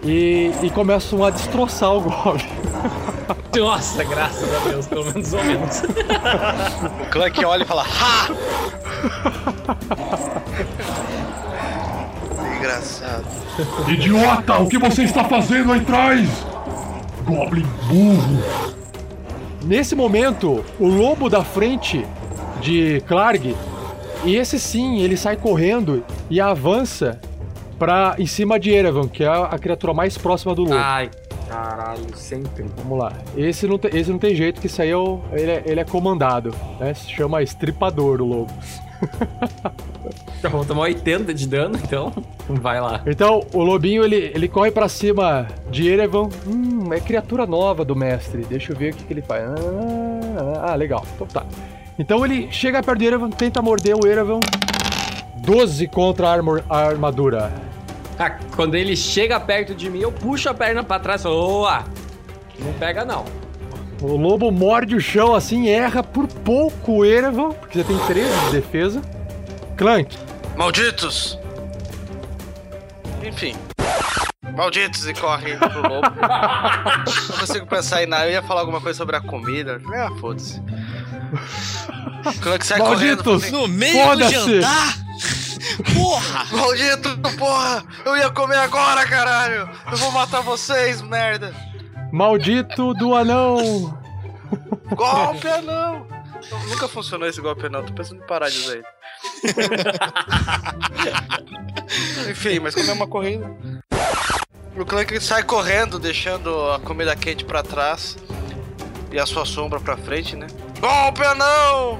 e, e começam a destroçar o Goblin. Nossa, graças a Deus, pelo menos ou menos. O Clank olha e fala: Ha! Engraçado. Idiota, o que você está fazendo aí atrás? Goblin burro. Nesse momento, o lobo da frente de Clarg, e esse sim, ele sai correndo e avança para em cima de Erevan, que é a criatura mais próxima do lobo. Ai, caralho, sempre. Vamos lá. Esse não, te, esse não tem jeito, que isso aí é o, ele, é, ele é comandado, né? Se chama estripador o lobo. Já vou tomar 80 de dano, então vai lá. Então, o lobinho, ele, ele corre para cima de Erevan. Hum, é criatura nova do mestre. Deixa eu ver o que, que ele faz. Ah, ah, legal. Então tá. Então ele chega perto de Erevan, tenta morder o Erevan. 12 contra a, armor, a armadura. Ah, quando ele chega perto de mim, eu puxo a perna pra trás e falo, Oa! Não pega não. O lobo morde o chão assim, erra por pouco o Erevan, porque você tem 13 de defesa. Clank. Malditos! Enfim. Malditos e corre pro lobo. Não consigo pensar em nada. Eu ia falar alguma coisa sobre a comida. Ah, foda-se. Clank sai Malditos! correndo. No meio do jantar? Porra! Maldito, porra! Eu ia comer agora, caralho! Eu vou matar vocês, merda! Maldito do anão. Golpe não! Nunca funcionou esse golpe não, tô pensando em parar de usar ele. Enfim, mas como é uma corrida. O Clank sai correndo, deixando a comida quente pra trás e a sua sombra pra frente, né? Golpe não!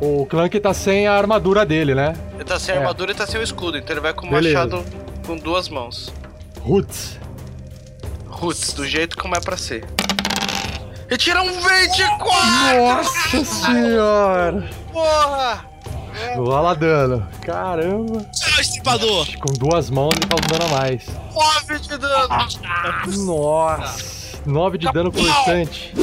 O Clank tá sem a armadura dele, né? Ele tá sem É. armadura e tá sem o escudo, então ele vai com o machado com duas mãos. Roots. Roots, do jeito como é pra ser. E tira um 24! Nossa senhora! Porra! Rola dano. Caramba. Tchau, estripador! Com duas mãos ele tá dando a mais. 9 de dano! Nossa. 9 de dano constante.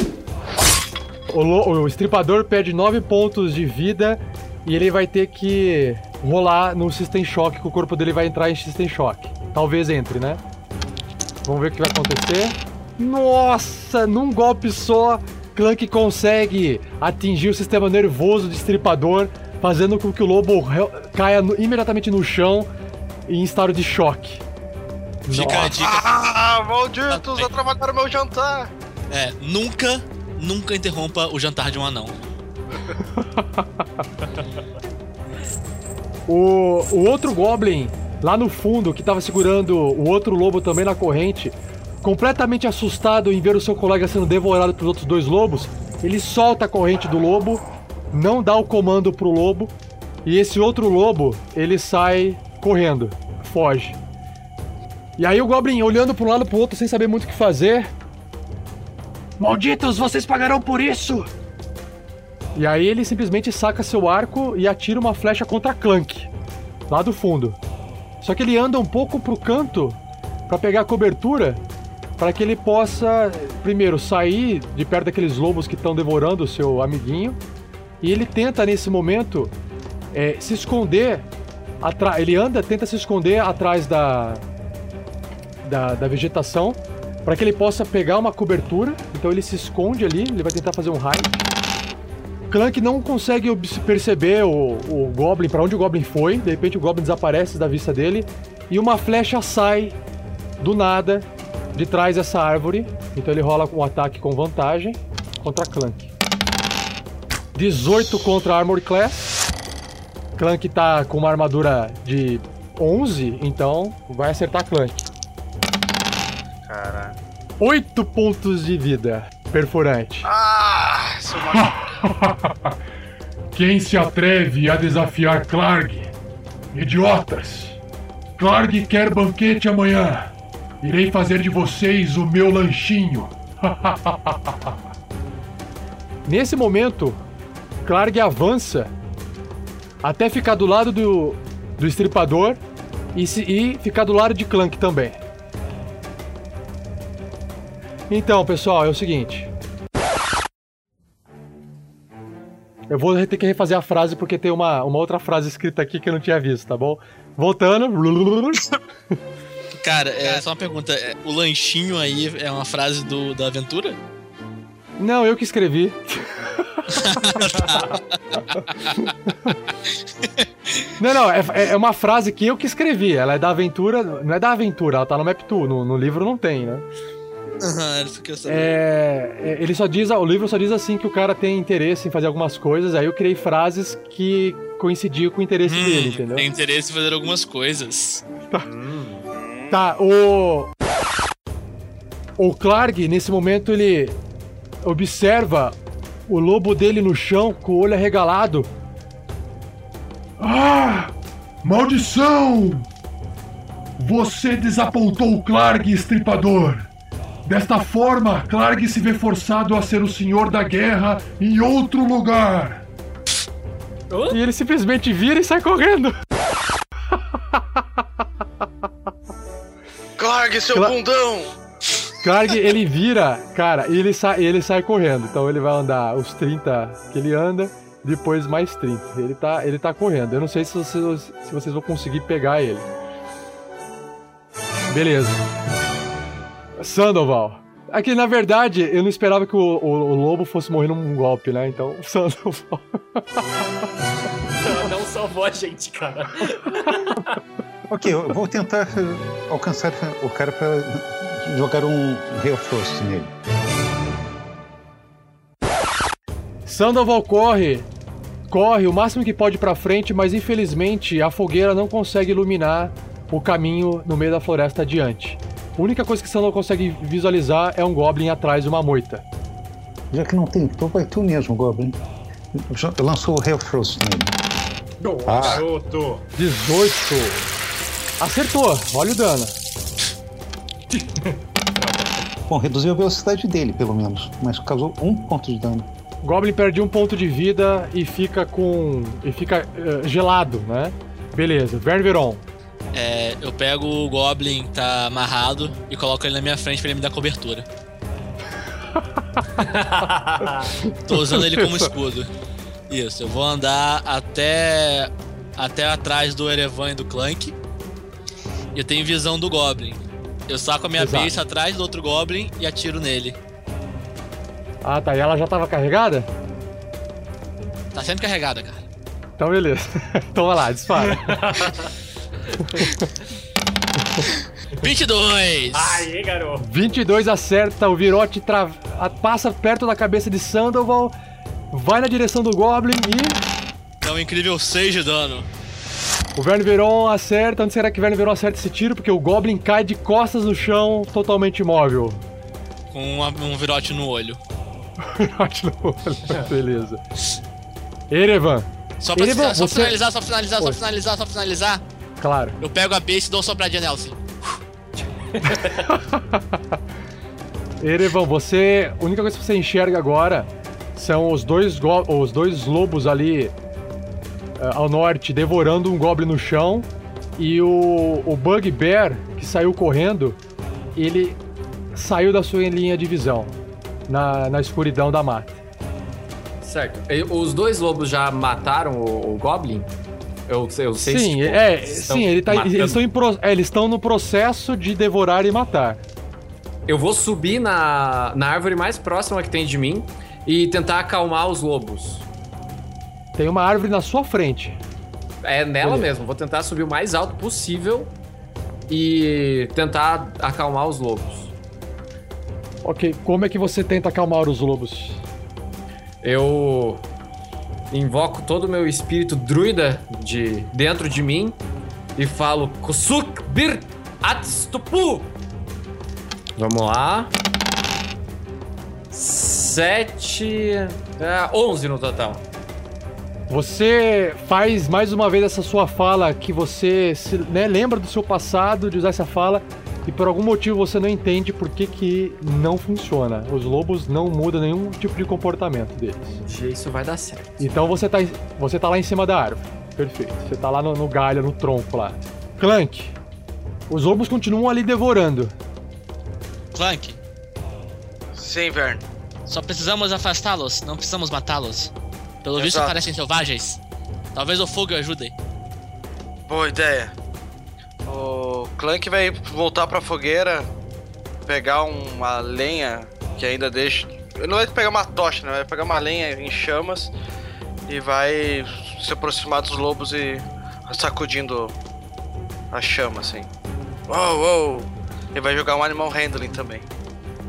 O, o estripador perde 9 pontos de vida e ele vai ter que rolar no System Shock, que o corpo dele vai entrar em System Shock. Talvez entre, né? Vamos ver o que vai acontecer. Nossa, num golpe só, Clank consegue atingir o sistema nervoso do estripador, fazendo com que o lobo caia no- imediatamente no chão em estado de choque. Fica a dica. Ah, malditos, atrapalharam meu jantar! É, nunca, nunca interrompa o jantar de um anão. O, o outro Goblin, lá no fundo, que tava segurando o outro lobo também na corrente, completamente assustado em ver o seu colega sendo devorado pelos outros dois lobos, ele solta a corrente do lobo, não dá o comando pro lobo, e esse outro lobo, ele sai correndo, foge. E aí o Goblin, olhando para um lado pro outro sem saber muito o que fazer. Malditos, vocês pagarão por isso! E aí ele simplesmente saca seu arco e atira uma flecha contra Clank, lá do fundo. Só que ele anda um pouco pro canto para pegar a cobertura, para que ele possa primeiro sair de perto daqueles lobos que estão devorando o seu amiguinho. E ele tenta nesse momento é, se esconder atrás. Ele anda, tenta se esconder atrás da da, da vegetação para que ele possa pegar uma cobertura. Então ele se esconde ali, ele vai tentar fazer um raid. Clank não consegue perceber o, o Goblin, para onde o Goblin foi. De repente o Goblin desaparece da vista dele. E uma flecha sai do nada de trás dessa árvore. Então ele rola um ataque com vantagem contra Clank. 18 contra Armor Class. Clank tá com uma armadura de 11, então vai acertar Clank. Caralho. 8 pontos de vida. Perfurante. Ah, seu. Quem se atreve a desafiar Clark? Idiotas! Clark quer banquete amanhã. Irei fazer de vocês o meu lanchinho. Nesse momento, Clark avança até ficar do lado do, do estripador e, se, e ficar do lado de Clank também. Então, pessoal, é o seguinte. Eu vou ter que refazer a frase porque tem uma, uma outra frase escrita aqui que eu não tinha visto, tá bom? Voltando. Cara, é só uma pergunta. é, O lanchinho aí é uma frase do, da aventura? Não, eu que escrevi. não, não, é, é uma frase que eu que escrevi. Ela é da aventura. Não é da aventura, ela tá no Map2. No, no livro não tem, né? Aham, isso que eu sabia. É, é, ele só diz, o livro só diz assim que o cara tem interesse em fazer algumas coisas, aí eu criei frases que coincidiam com o interesse Hum, dele, entendeu? Tem interesse em fazer algumas coisas. Tá, o. O Clark, nesse momento, ele observa o lobo dele no chão com o olho arregalado. Ah! Maldição! Você desapontou o Clark, estripador! Desta forma, Clark se vê forçado a ser o senhor da guerra em outro lugar! E ele simplesmente vira e sai correndo. Clark, seu Cla- bundão! Clark, ele vira, cara, e ele sai, ele sai correndo. Então ele vai andar os 30 que ele anda, depois mais 30. Ele tá, ele tá correndo. Eu não sei se vocês, se vocês vão conseguir pegar ele. Beleza. Sandoval. Aqui, na verdade, eu não esperava que o, o- o lobo fosse morrer num golpe, né? Então, Sandoval. Ela não salvou a gente, cara. Ok, eu vou tentar eh, alcançar o cara para jogar um Real Frost nele. Sandoval corre, corre o máximo que pode pra frente, mas infelizmente a fogueira não consegue iluminar o caminho no meio da floresta adiante. A única coisa que Sandoval consegue visualizar é um goblin atrás de uma moita. Já que não tem, então vai tu mesmo, Goblin. Lançou o Real Frost nele. Ah. Garoto. 18. Acertou, olha o dano. Bom, reduziu a velocidade dele, pelo menos, mas causou um ponto de dano. Goblin perde um ponto de vida e fica com. e fica eh, gelado, né? Beleza, Ververon. É, eu pego o Goblin que tá amarrado e coloco ele na minha frente pra ele me dar cobertura. Tô usando ele como escudo. Isso, eu vou andar até até atrás do Erevan e do Clank. E eu tenho visão do Goblin. Eu saco a minha Exato. base atrás do outro Goblin e atiro nele. Ah tá, e ela já tava carregada? Tá sempre carregada, cara. Então beleza. então vai lá, dispara. 22! Aê, garoto. 22 acerta, o virote tra- a- passa perto da cabeça de Sandoval, vai na direção do Goblin e É um incrível 6 de dano. o Verne Veron acerta. Onde será que o Verne Veron acerta esse tiro? Porque o Goblin cai de costas no chão, totalmente imóvel. Com uma- um virote no olho. Virote no olho, beleza. Erevan, Só pra, Erevan, só você- finalizar, só finalizar, só finalizar, só finalizar. Claro. Eu pego a base e dou um sopradinha nela assim. Erevan, você. A única coisa que você enxerga agora são os dois, go- os dois lobos ali eh, ao norte devorando um goblin no chão. E o, o Bugbear, que saiu correndo, ele saiu da sua linha de visão na, na escuridão da mata. Certo. E Os dois lobos já mataram o, o Goblin? Eu, eu sei se, Sim, tipo, é, sim, ele tá, matando. eles, estão pro- é, eles no processo de devorar e matar. Eu vou subir na, na árvore mais próxima que tem de mim e tentar acalmar os lobos. Tem uma árvore na sua frente. É nela Beleza. mesmo. Vou tentar subir o mais alto possível e tentar acalmar os lobos. Ok, como é que você tenta acalmar os lobos? Eu invoco todo o meu espírito druida de dentro de mim e falo Kusuk Bir Atstupu. Vamos lá. Sete. É, onze no total. Você faz mais uma vez essa sua fala que você se, né, lembra do seu passado, de usar essa fala, e por algum motivo você não entende por que, que não funciona. Os lobos não mudam nenhum tipo de comportamento deles. Isso vai dar certo. Então você tá, você tá lá em cima da árvore. Perfeito. Você tá lá no, no galho, no tronco lá. Clank, os lobos continuam ali devorando. Clank, Sim, Vern. só precisamos afastá-los, não precisamos matá-los. Pelo visto Exato. parecem selvagens. Talvez o fogo ajude. Boa ideia. O Clank vai voltar pra fogueira, pegar uma lenha que ainda deixa. Ele não vai pegar uma tocha, né? Vai pegar uma lenha em chamas e vai se aproximar dos lobos e sacudindo a chama, assim. Uou, uou! Ele vai jogar um Animal Handling também.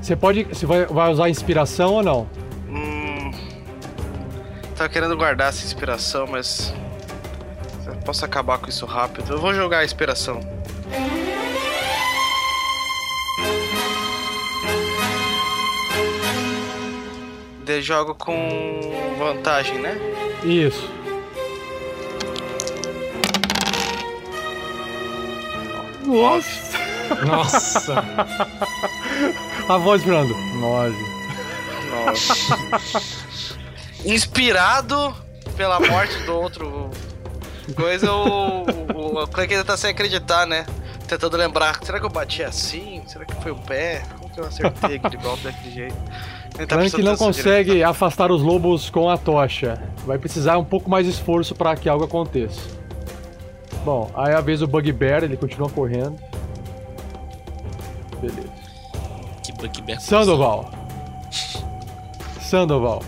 Você pode. Você vai, vai usar inspiração ou não? Hum. Tava querendo guardar essa inspiração, mas. Posso acabar com isso rápido. Eu vou jogar a inspiração. De jogo com vantagem, né? Isso. Nossa! Nossa! A voz virando. Nove. Nossa. Inspirado pela morte do outro coisa, o, o, o Clank ainda tá sem acreditar, né? Tentando lembrar, será que eu bati assim? Será que foi o pé? Como que eu acertei aquele golpe daquele jeito? Ele tá Clank não consegue direito. afastar os lobos com a tocha. Vai precisar um pouco mais de esforço para que algo aconteça. Bom, aí a vez do Bugbear, ele continua correndo. Beleza. Que bugbear. Sandoval. Sandoval.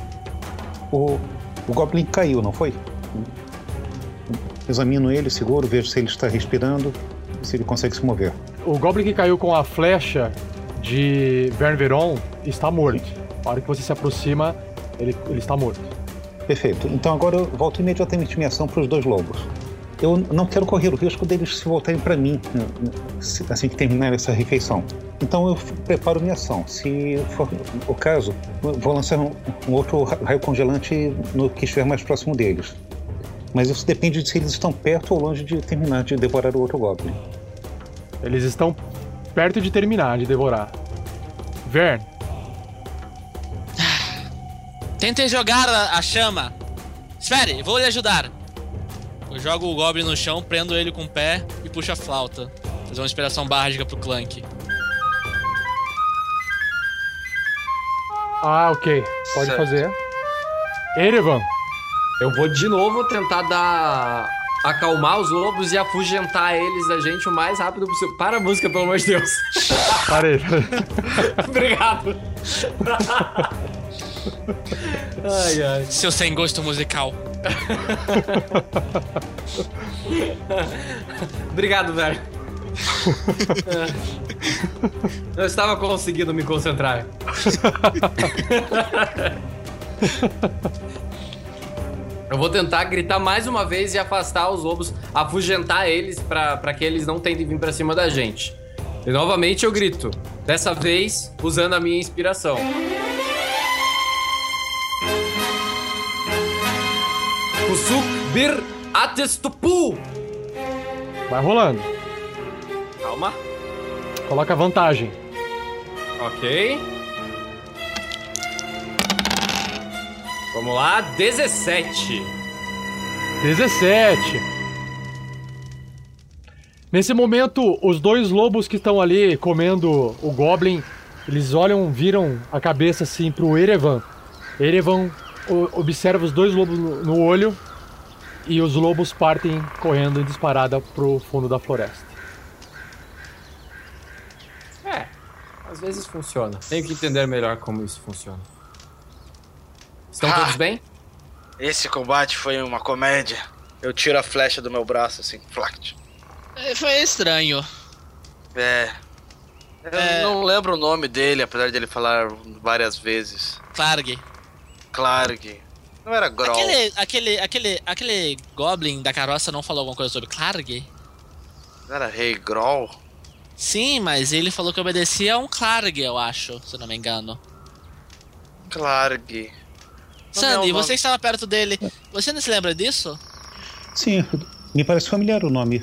O, o Goblin caiu, não foi? Examino ele, seguro, vejo se ele está respirando e se ele consegue se mover. O Goblin que caiu com a flecha de Vern Veron está morto. Na hora que você se aproxima, ele, ele está morto. Perfeito. Então agora eu volto imediatamente minha ação para os dois lobos. Eu não quero correr o risco deles se voltarem para mim né, assim que terminar essa refeição. Então eu preparo minha ação. Se for o caso, vou lançar um, um outro ra- raio congelante no que estiver mais próximo deles. Mas isso depende de se eles estão perto ou longe de terminar de devorar o outro Goblin. Eles estão perto de terminar de devorar. Vern, Tentem jogar a, a chama. Espere, vou lhe ajudar. Eu jogo o Goblin no chão, prendo ele com o pé e puxo a flauta. Fazer uma inspiração básica pro Clank. Ah, ok. Pode Certo. fazer. Erevan, Eu vou de novo tentar dar. acalmar os lobos e afugentar eles da gente o mais rápido possível. Para a música, pelo amor de Deus. parei. Obrigado. ai, ai. Seu sem gosto musical. Obrigado, velho. Eu estava conseguindo me concentrar. Eu vou tentar gritar mais uma vez e afastar os lobos, afugentar eles pra pra que eles não tentem vir pra cima da gente. E novamente eu grito, dessa vez usando a minha inspiração. Kusuk bir atestupu. Vai rolando. Calma. Coloca vantagem. Ok. Vamos lá, 17. 17. Nesse momento, os dois lobos que estão ali comendo o Goblin, eles olham, viram a cabeça assim pro Erevan. Erevan observa os dois lobos no, no olho e os lobos partem correndo em disparada pro fundo da floresta. É, às vezes funciona. Tenho que entender melhor como isso funciona. Estão Ah. todos bem? Esse combate foi uma comédia. Eu tiro a flecha do meu braço, assim, flact. É, Foi estranho. É. Eu É. não lembro o nome dele, apesar de ele falar várias vezes. Clarg. Clark. Não era Groll. Aquele, aquele, aquele, aquele Goblin da carroça não falou alguma coisa sobre Clarg? Não era Rei Groll? Sim, mas ele falou que obedecia a um Clarg, eu acho, se eu não me engano. Clark. Sandy, é você que estava perto dele, você não se lembra disso? Sim, me parece familiar o nome.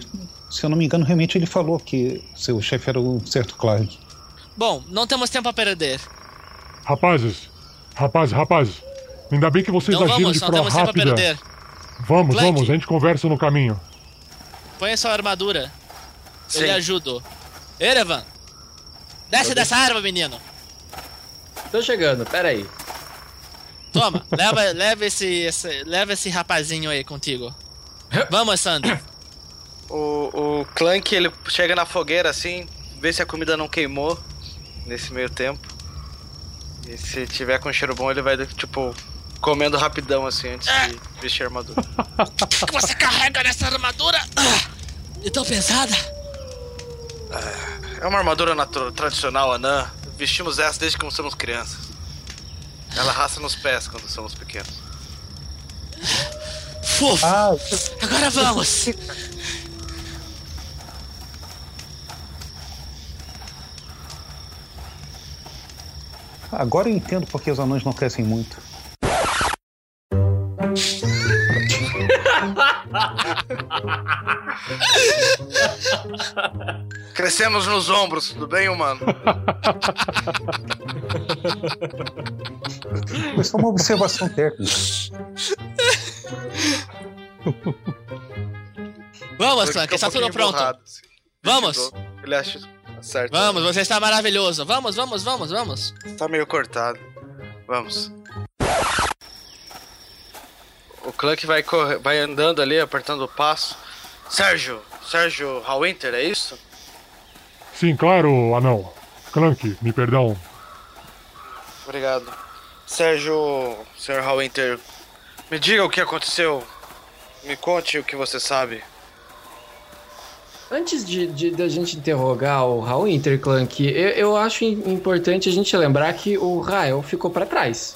Se eu não me engano, realmente ele falou que seu chefe era o certo Clark. Bom, não temos tempo a perder. Rapazes, rapazes, rapazes. Ainda bem que vocês Então agiram vamos, de não forma temos tempo a rápida. perder. Vamos, Clank. vamos, a gente conversa no caminho. Põe sua armadura. Eu Sim. lhe ajudo. Erevan! Desce dessa árvore, menino! Tô chegando, pera aí. Toma, leva, leva, esse, esse- leva esse rapazinho aí contigo. Vamos, Sandy. O, o Clank, ele chega na fogueira assim, vê se a comida não queimou nesse meio tempo. E se tiver com cheiro bom, ele vai, tipo, comendo rapidão assim antes de vestir a armadura. O que que você carrega nessa armadura? Ah, E tão pesada? É uma armadura tradicional anã. Vestimos essa desde que somos crianças. Ela raça nos pés quando somos pequenos. Fofo! Ah, Agora vamos! agora eu entendo porque os anões não crescem muito. Crescemos nos ombros, tudo bem, humano? Foi só uma observação técnica. Vamos, fica está tudo pronto. borrado, assim. Vamos! Ele acha certo. Vamos, você está maravilhoso. Vamos, vamos, vamos, vamos. Tá meio cortado. Vamos. O Clank vai, corre- vai andando ali, apertando o passo. Sérgio, Sérgio Hallwinter, é isso? Sim, claro, anão. Clank, me perdão. Obrigado. Sérgio, Sr. Hallwinter, me diga o que aconteceu. Me conte o que você sabe. Antes de, de, da gente interrogar o Raul Interclank, eu, eu acho im- importante a gente lembrar que o Rael ficou pra trás.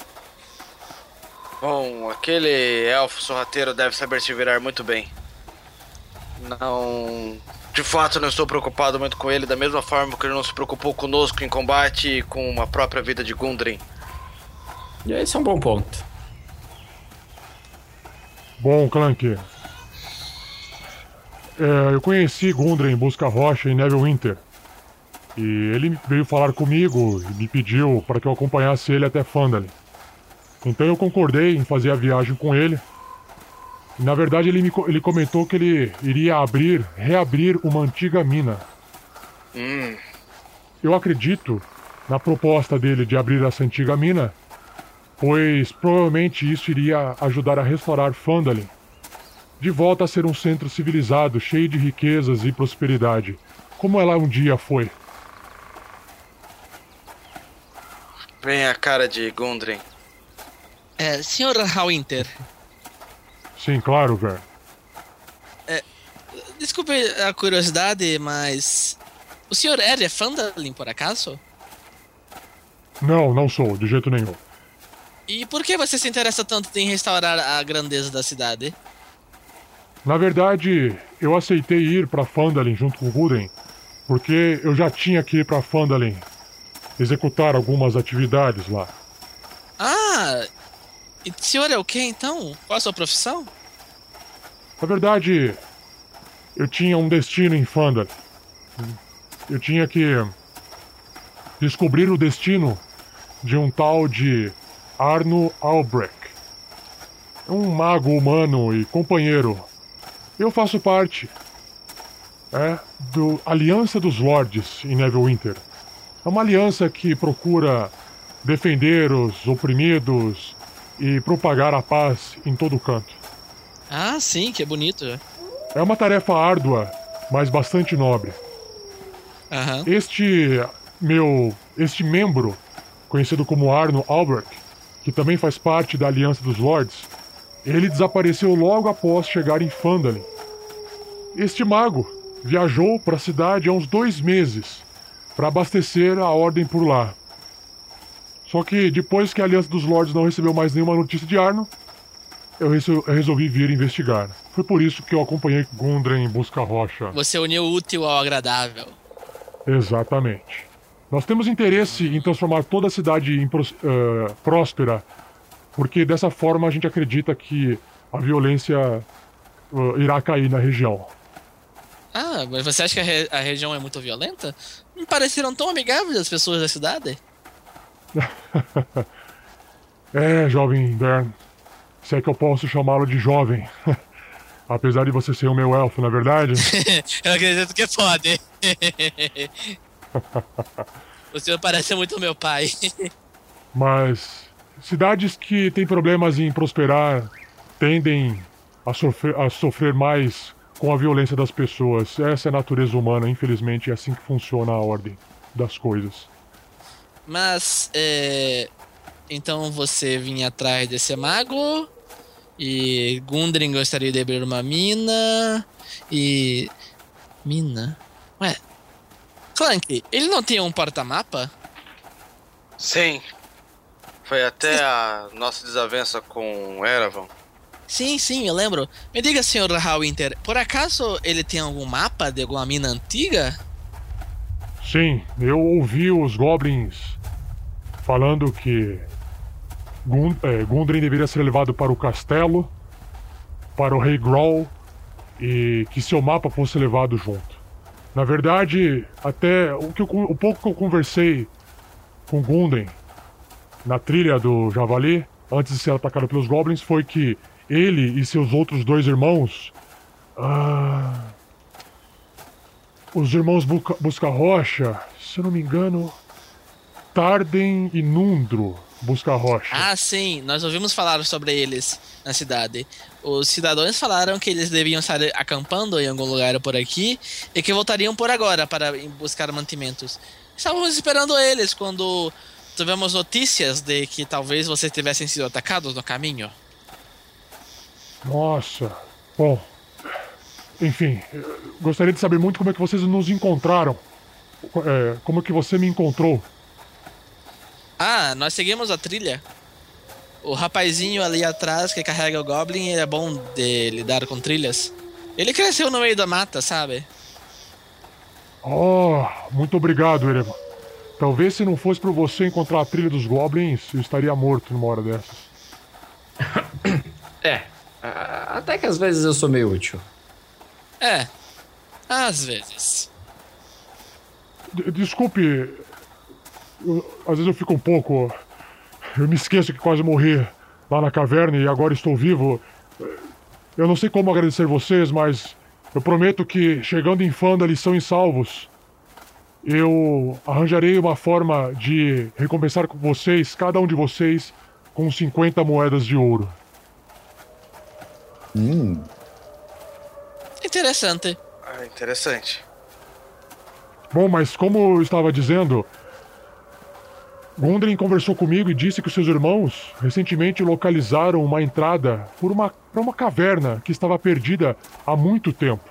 Bom, aquele elfo sorrateiro deve saber se virar muito bem. Não. De fato, não estou preocupado muito com ele, da mesma forma que ele não se preocupou conosco em combate e com a própria vida de Gundren. E esse é um bom ponto. Bom, Clank. É, eu conheci Gundren Busca Rocha em Neverwinter. E ele veio falar comigo e me pediu para que eu acompanhasse ele até Fandalin. Então eu concordei em fazer a viagem com ele. Na verdade, ele, me, ele comentou que ele iria abrir, reabrir uma antiga mina. Hum, Eu acredito na proposta dele de abrir essa antiga mina, pois provavelmente isso iria ajudar a restaurar Fandalin. De volta a ser um centro civilizado, cheio de riquezas e prosperidade, como ela um dia foi. bem a cara de Gundren. É, senhor Hallwinter, Sim, claro, velho. desculpe a curiosidade, mas. O senhor é Fandalin, por acaso? Não, não sou, de jeito nenhum. E por que você se interessa tanto em restaurar a grandeza da cidade? Na verdade, eu aceitei ir pra Fandalin junto com Guden, porque eu já tinha que ir pra Fandalin executar algumas atividades lá. Ah! O senhor é o quê então? Qual a sua profissão? Na verdade, eu tinha um destino em Fandalin. Eu tinha que descobrir o destino de um tal de Arno Albrecht. Um mago humano e companheiro. Eu faço parte é, do Aliança dos Lordes em Neverwinter. É uma aliança que procura defender os oprimidos e propagar a paz em todo canto. Ah, sim, que bonito. É uma tarefa árdua, mas bastante nobre. Aham. Este meu, este membro, conhecido como Arno Albrecht, que também faz parte da Aliança dos Lords, ele desapareceu logo após chegar em Fandalin. Este mago viajou para a cidade há uns dois meses para abastecer a ordem por lá. Só que depois que a Aliança dos Lords não recebeu mais nenhuma notícia de Arno, eu reso- eu resolvi vir investigar. Foi por isso que eu acompanhei Gundren em busca rocha. Você uniu o útil ao agradável. Exatamente. Nós temos interesse em transformar toda a cidade em eh, próspera, porque dessa forma a gente acredita que a violência eh, irá cair na região. Ah, mas você acha que a, re- a região é muito violenta? Me pareceram tão amigáveis as pessoas da cidade. É, jovem Bern. Se é que eu posso chamá-lo de jovem. Apesar de você ser o meu elfo, na verdade. Eu acredito que pode. o senhor parece muito meu pai. Mas cidades que têm problemas em prosperar tendem a sofrer, a sofrer mais com a violência das pessoas. Essa é a natureza humana, infelizmente, é assim que funciona a ordem das coisas. Mas, é. Então você vinha atrás desse mago. E Gundren gostaria de abrir uma mina. E. Mina? Ué. Clank, ele não tinha um porta-mapa? Sim. Foi até a nossa desavença com Erevan. Sim, sim, eu lembro. Me diga, senhor Hallwinter, por acaso ele tem algum mapa de alguma mina antiga? Sim, eu ouvi os goblins falando que Gun é, Gundren deveria ser levado para o castelo, para o Rei Groll e que seu mapa fosse levado junto. Na verdade, até o, que eu, o pouco que eu conversei com Gundren na trilha do Javali, antes de ser atacado pelos goblins, foi que ele e seus outros dois irmãos. Ah, os irmãos Busca, Busca Rocha, se eu não me engano, Tarden e Nundro Busca Rocha. Ah, sim, nós ouvimos falar sobre eles na cidade. Os cidadãos falaram que eles deviam estar acampando em algum lugar por aqui e que voltariam por agora para buscar mantimentos. Estávamos esperando eles quando tivemos notícias de que talvez vocês tivessem sido atacados no caminho. Nossa, bom. Enfim, gostaria de saber muito como é que vocês nos encontraram. É, como é que você me encontrou? Ah, nós seguimos a trilha. O rapazinho ali atrás que carrega o Goblin, ele é bom de lidar com trilhas. Ele cresceu no meio da mata, sabe? Oh, muito obrigado, Erevan. Talvez se não fosse por você encontrar a trilha dos Goblins, eu estaria morto numa hora dessas. É, até que às vezes eu sou meio útil. É, às vezes. D desculpe, eu, às vezes eu fico um pouco. Eu me esqueço que quase morri lá na caverna e agora estou vivo. Eu não sei como agradecer vocês, mas eu prometo que, chegando em Fandali são em salvos, eu arranjarei uma forma de recompensar com vocês, cada um de vocês, com 50 moedas de ouro. Hum. Interessante. Ah, interessante. Bom, mas como eu estava dizendo, Gundren conversou comigo e disse que seus irmãos recentemente localizaram uma entrada por uma, para uma caverna que estava perdida há muito tempo.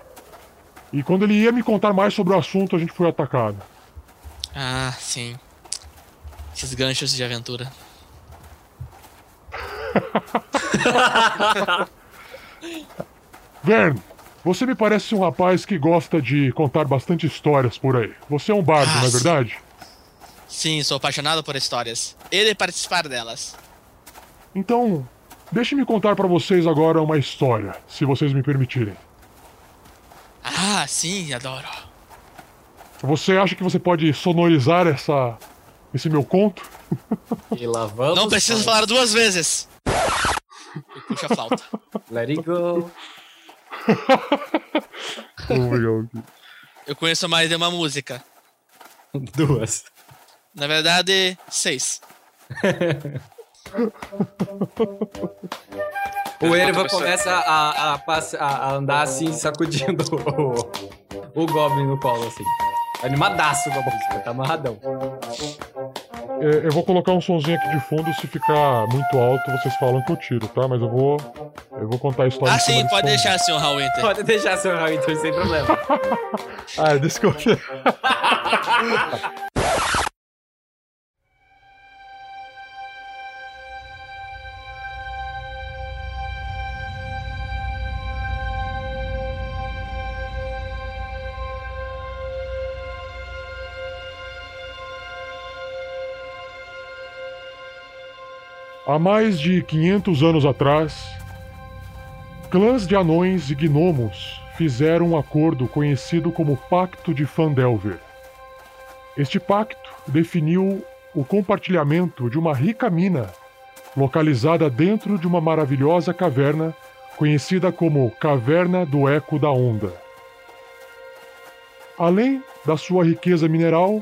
E quando ele ia me contar mais sobre o assunto, a gente foi atacado. Ah, sim. Esses ganchos de aventura. Vern, você me parece um rapaz que gosta de contar bastante histórias por aí. Você é um bardo, Ah, não é verdade? Sim, sou apaixonado por histórias. Ele participar delas. Então, deixe-me contar para vocês agora uma história, se vocês me permitirem. Ah, sim, adoro. Você acha que você pode sonorizar essa esse meu conto? E lá vamos. Não preciso falar duas vezes. E puxa a flauta. Let it go. Eu conheço mais de uma música. Duas. Na verdade, seis. O Erevan começa a, a, a- a andar assim, sacudindo o, o Goblin no colo, assim. Animadaço a música, tá amarradão. É, eu vou colocar um sonzinho aqui de fundo, se ficar muito alto, vocês falam que eu tiro, tá? Mas eu vou. Eu vou contar a história Ah, sim, pode deixar, senhor Hallwinter. Pode deixar seu Rainter sem problema. Ah, desculpa. Há mais de 500 anos atrás, clãs de anões e gnomos fizeram um acordo conhecido como Pacto de Fandelver. Este pacto definiu o compartilhamento de uma rica mina localizada dentro de uma maravilhosa caverna conhecida como Caverna do Eco da Onda. Além da sua riqueza mineral,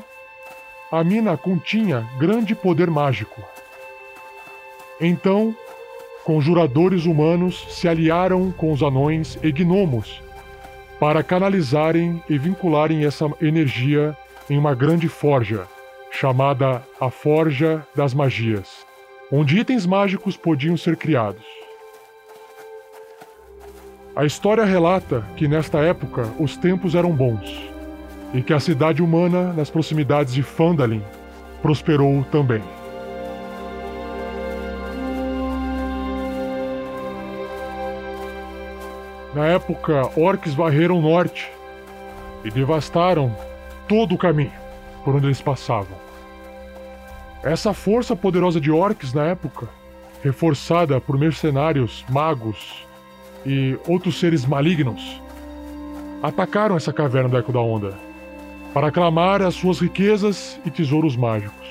a mina continha grande poder mágico. Então, conjuradores humanos se aliaram com os anões e gnomos para canalizarem e vincularem essa energia em uma grande forja, chamada a Forja das Magias, onde itens mágicos podiam ser criados. A história relata que nesta época os tempos eram bons e que a cidade humana nas proximidades de Fandalin prosperou também. Na época, orcs varreram o norte e devastaram todo o caminho por onde eles passavam. Essa força poderosa de orcs na época, reforçada por mercenários, magos e outros seres malignos, atacaram essa caverna do Eco da Onda para clamar as suas riquezas e tesouros mágicos.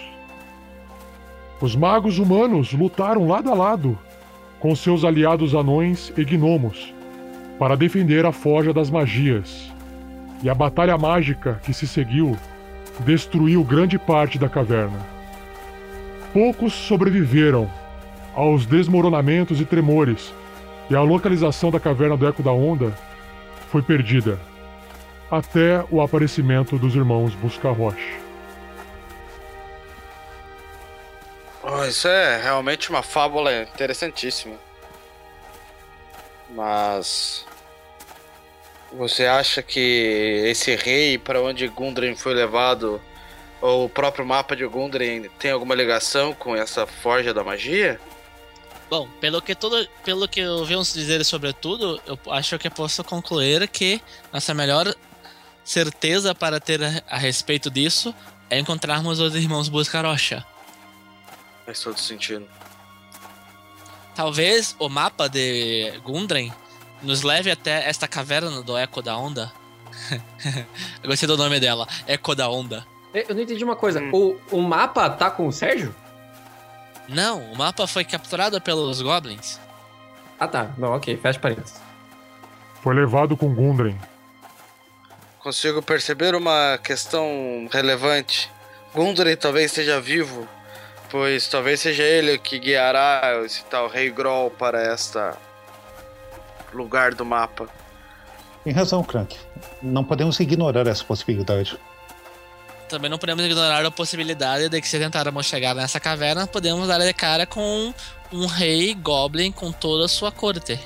Os magos humanos lutaram lado a lado com seus aliados anões e gnomos para defender a Forja das Magias e a batalha mágica que se seguiu destruiu grande parte da caverna. Poucos sobreviveram aos desmoronamentos e tremores, e a localização da caverna do Eco da Onda foi perdida, até o aparecimento dos irmãos Busca-Rocha. Oh, isso é realmente uma fábula interessantíssima. Mas você acha que esse rei para onde Gundren foi levado, ou o próprio mapa de Gundren, tem alguma ligação com essa forja da magia? Bom, pelo que tudo, pelo que ouvimos dizer sobre tudo, eu acho que posso concluir que nossa melhor certeza para ter a, a respeito disso é encontrarmos os irmãos Buscarocha. Faz todo sentido. Talvez o mapa de Gundren nos leve até esta caverna do Eco da Onda. Eu gostei do nome dela, Eco da Onda. Eu não entendi uma coisa. O, o mapa tá com o Sérgio? Não, o mapa foi capturado pelos Goblins. Ah tá, não, ok, fecha parênteses. Foi levado com Gundren. Consigo perceber uma questão relevante. Gundren talvez esteja vivo, pois talvez seja ele que guiará esse tal Rei Groll para esta lugar do mapa. Tem razão, Crank. Não podemos ignorar essa possibilidade. Também não podemos ignorar a possibilidade de que se tentarmos chegar nessa caverna, podemos dar de cara com um rei Goblin com toda a sua corte.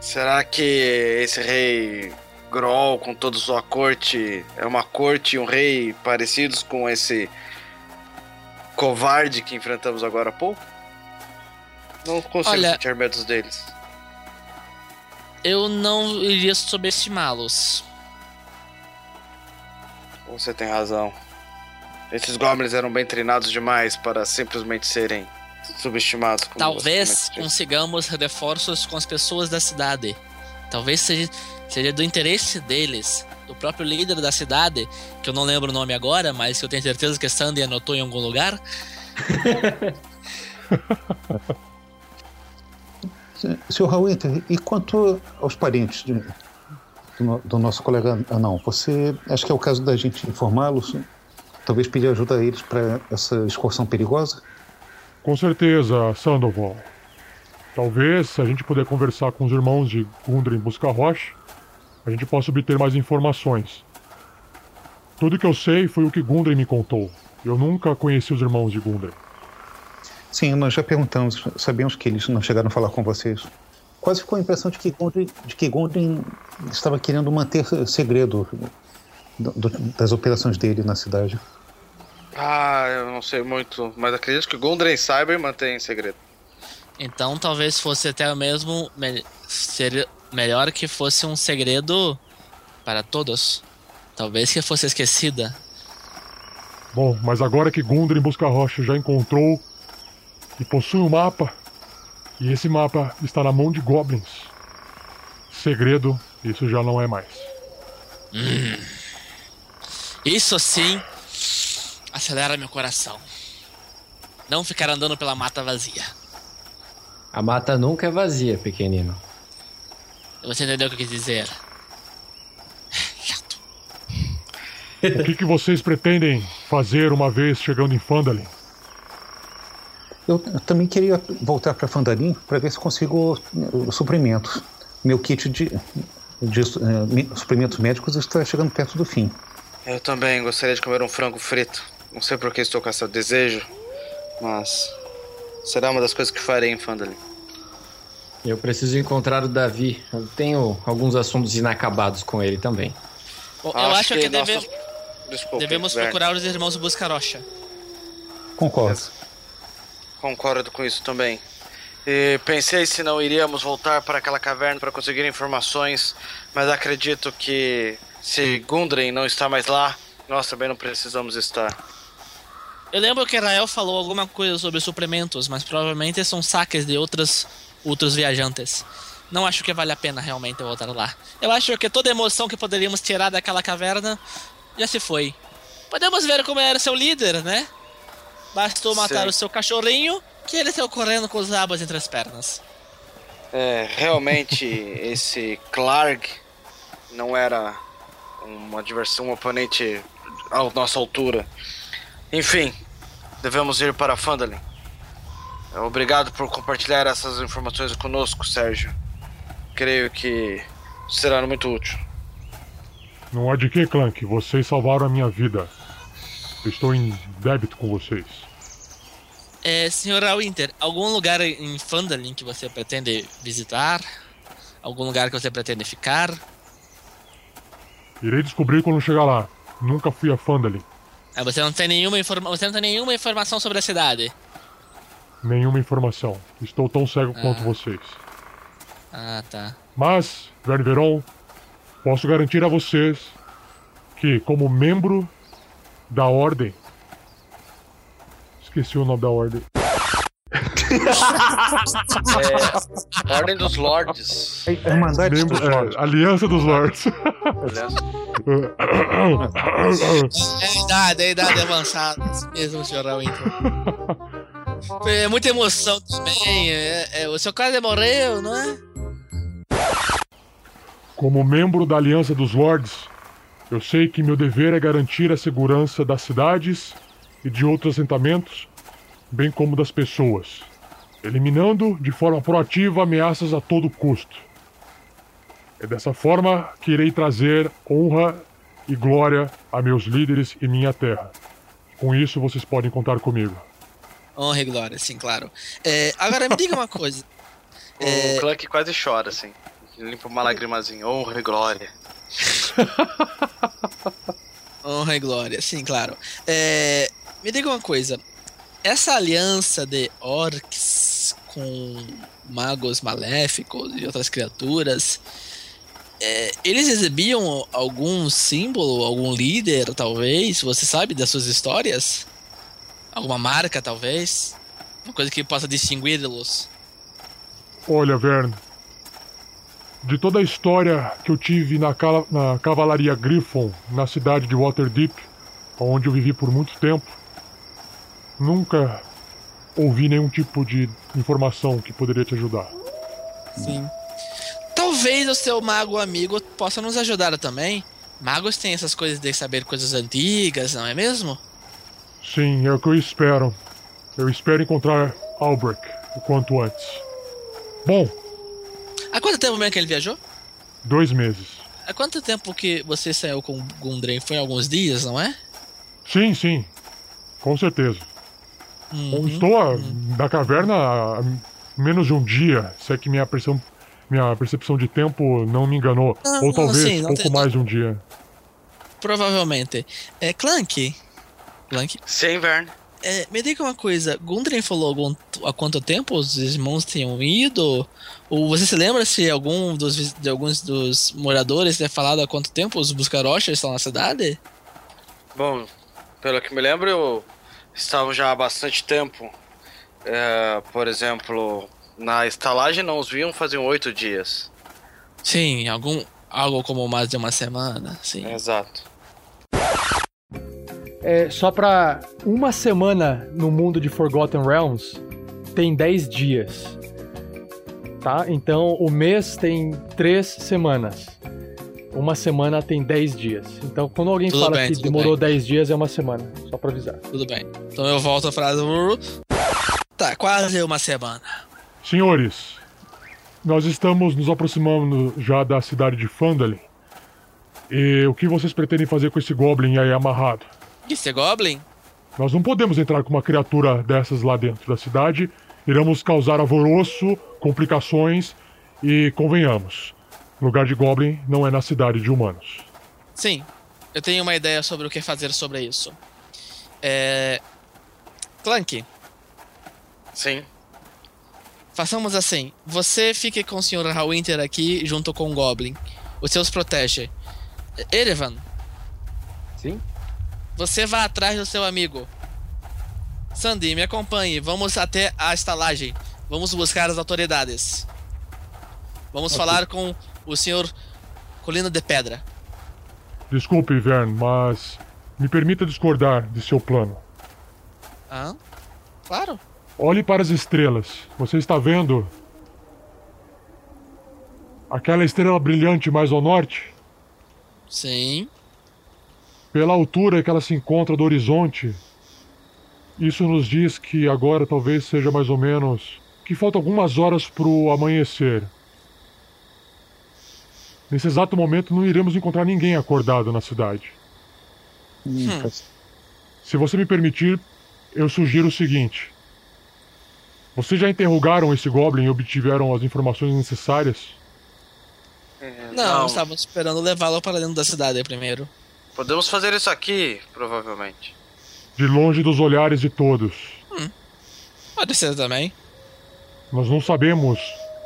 Será que esse rei Groll com toda a sua corte é uma corte e um rei parecidos com esse covarde que enfrentamos agora há pouco? Não consigo Olha- sentir medos deles. Eu não iria subestimá-los. Você tem razão. Esses goblins eram bem treinados demais para simplesmente serem subestimados. como Talvez consigamos reforços com as pessoas da cidade. Talvez seja, seja do interesse deles, do próprio líder da cidade, que eu não lembro o nome agora, mas que eu tenho certeza que Sandy anotou em algum lugar. Sr. Hallwinter, e quanto aos parentes de- do, do nosso colega anão? Você acha que é o caso da gente informá-los? Talvez pedir ajuda a eles para essa excursão perigosa? Com certeza, Sandoval. Talvez, se a gente puder conversar com os irmãos de Gundren Busca-Rocha, a gente possa obter mais informações. Tudo que eu sei foi o que Gundren me contou. Eu nunca conheci os irmãos de Gundren. Sim, nós já perguntamos, sabemos que eles não chegaram a falar com vocês. Quase ficou a impressão de que Gondry, de que Gondry estava querendo manter segredo do- do- das operações dele na cidade. Ah, eu não sei muito, mas acredito que Gundren saiba e mantém em segredo. Então talvez fosse até mesmo me- seria melhor que fosse um segredo para todos. Talvez que fosse esquecida. Bom, mas agora que Gundren Busca-Rocha já encontrou e possui um mapa, e esse mapa está na mão de goblins, segredo Isso já não é mais. Hum. Isso sim acelera meu coração. Não ficar andando pela mata vazia. A mata nunca é vazia, pequenino. Você entendeu o que eu quis dizer? O que, que vocês pretendem fazer uma vez chegando em Fandalin? Eu, eu também queria voltar para Fandarim para ver se consigo uh, suprimentos. Meu kit de, de uh, suprimentos médicos está chegando perto do fim. Eu também gostaria de comer um frango frito. Não sei por que estou com esse desejo, mas será uma das coisas que farei em Fandalin. Eu preciso encontrar o Davi. Eu tenho alguns assuntos inacabados com ele também. Bom, eu acho, acho que, que deve... Desculpe, devemos Verne. procurar os irmãos Buscarocha. Concordo. Concordo com isso também. E pensei se não iríamos voltar para aquela caverna para conseguir informações, mas acredito que se Gundren não está mais lá, nós também não precisamos estar. Eu lembro que Rael falou alguma coisa sobre suplementos, mas provavelmente são saques de outras outros viajantes. Não acho que vale a pena realmente voltar lá. Eu acho que toda emoção que poderíamos tirar daquela caverna já se foi. Podemos ver como era seu líder, né? Bastou matar o seu cachorrinho que ele saiu correndo com os abas entre as pernas. É, realmente esse Clark não era uma diversão, um oponente à nossa altura. Enfim, devemos ir para Fandalin. Obrigado por compartilhar essas informações conosco, Sérgio. Creio que será muito útil. Não há de que, Clank. Vocês salvaram a minha vida. estou em débito com vocês. É, senhor Winter, algum lugar em Fandalin que você pretende visitar? Algum lugar que você pretende ficar? Irei descobrir quando chegar lá. Nunca fui a Fandalin. Ah, você não tem nenhuma informa você não tem nenhuma informação sobre a cidade? Nenhuma informação. Estou tão cego ah. quanto vocês. Ah, tá. Mas, Verne Veron, posso garantir a vocês que, como membro da Ordem. Esqueci o nome da Ordem. é, Ordem dos Lords. Irmandade Membro, dos Lords. É, Aliança dos Lords. é idade, é idade avançada. Mesmo, senhor Winter. É muita emoção também. É, é, o seu cara morreu, não é? Como membro da Aliança dos Lords, eu sei que meu dever é garantir a segurança das cidades e de outros assentamentos, bem como das pessoas, eliminando de forma proativa ameaças a todo custo. É dessa forma que irei trazer honra e glória a meus líderes e minha terra. Com isso, vocês podem contar comigo. Honra e glória, sim, claro. É, agora me diga uma coisa. o é... Clank quase chora, assim. Limpa uma lagrimazinha. Honra e glória. Honra e glória, sim, claro. É, me diga uma coisa. Essa aliança de orcs com magos maléficos e outras criaturas, é, eles exibiam algum símbolo, algum líder, talvez? Você sabe das suas histórias? Alguma marca, talvez? Uma coisa que possa distingui-los? Olha, Vern. De toda a história que eu tive na, na Cavalaria Griffon, na cidade de Waterdeep, onde eu vivi por muito tempo, nunca ouvi nenhum tipo de informação que poderia te ajudar. Sim. Talvez o seu mago amigo possa nos ajudar também. Magos têm essas coisas de saber coisas antigas, não é mesmo? Sim, é o que eu espero. Eu espero encontrar Albrecht o quanto antes. Bom. Há quanto tempo mesmo que ele viajou? Dois meses. Há quanto tempo que você saiu com Gundren? Foi alguns dias, não é? Sim, sim. Com certeza. Uhum, Estou a, uhum. na caverna há menos de um dia, se é que minha percepção, minha percepção de tempo não me enganou. Ou talvez sim, pouco tem, mais de um dia. Provavelmente. É Clank, Blank. Sim, Vern. É, me diga uma coisa, Gundren falou algum, há quanto tempo os irmãos tinham ido? Ou você se lembra se algum dos, de alguns dos moradores ter falado há quanto tempo os Buscarochas estão na cidade? Bom, pelo que me lembro, eu estava já há bastante tempo. É, por exemplo, na estalagem não os viam faziam oito dias. Sim, algum, algo como mais de uma semana, sim. Exato. É, só pra uma semana no mundo de Forgotten Realms tem 10 dias. Tá? Então o mês tem 3 semanas. Uma semana tem 10 dias. Então quando alguém Tudo fala bem, que demorou bem. 10 dias é uma semana. Só pra avisar. Tudo bem. Então eu volto a frase. Tá, quase uma semana. Senhores, nós estamos nos aproximando já da cidade de Fandalin. E o que vocês pretendem fazer com esse Goblin aí amarrado? Esse Goblin? Nós não podemos entrar com uma criatura dessas lá dentro da cidade. Iremos causar alvoroço, complicações e convenhamos. Lugar de Goblin não é na cidade de humanos. Sim, eu tenho uma ideia sobre o que fazer sobre isso. É. Clank, Sim. façamos assim. Você fique com o Sr. Hallwinter aqui junto com o Goblin. O seus protege. Erevan, Sim? Você vá atrás do seu amigo. Sandy, me acompanhe. Vamos até a estalagem. Vamos buscar as autoridades. Vamos falar com o Sr. Colina de Pedra. Desculpe, Vern, mas me permita discordar de seu plano. Ah? Claro. Olhe para as estrelas. Você está vendo? Aquela estrela brilhante mais ao norte? Sim. Pela altura que ela se encontra do horizonte, isso nos diz que agora talvez seja mais ou menos. que faltam algumas horas para o amanhecer. Nesse exato momento não iremos encontrar ninguém acordado na cidade. Hum, Hum. Se você me permitir, eu sugiro o seguinte. Vocês já interrogaram esse Goblin e obtiveram as informações necessárias? Não, estávamos esperando levá-lo para dentro da cidade primeiro. Podemos fazer isso aqui, provavelmente. De longe dos olhares de todos. Pode ser também. Nós não sabemos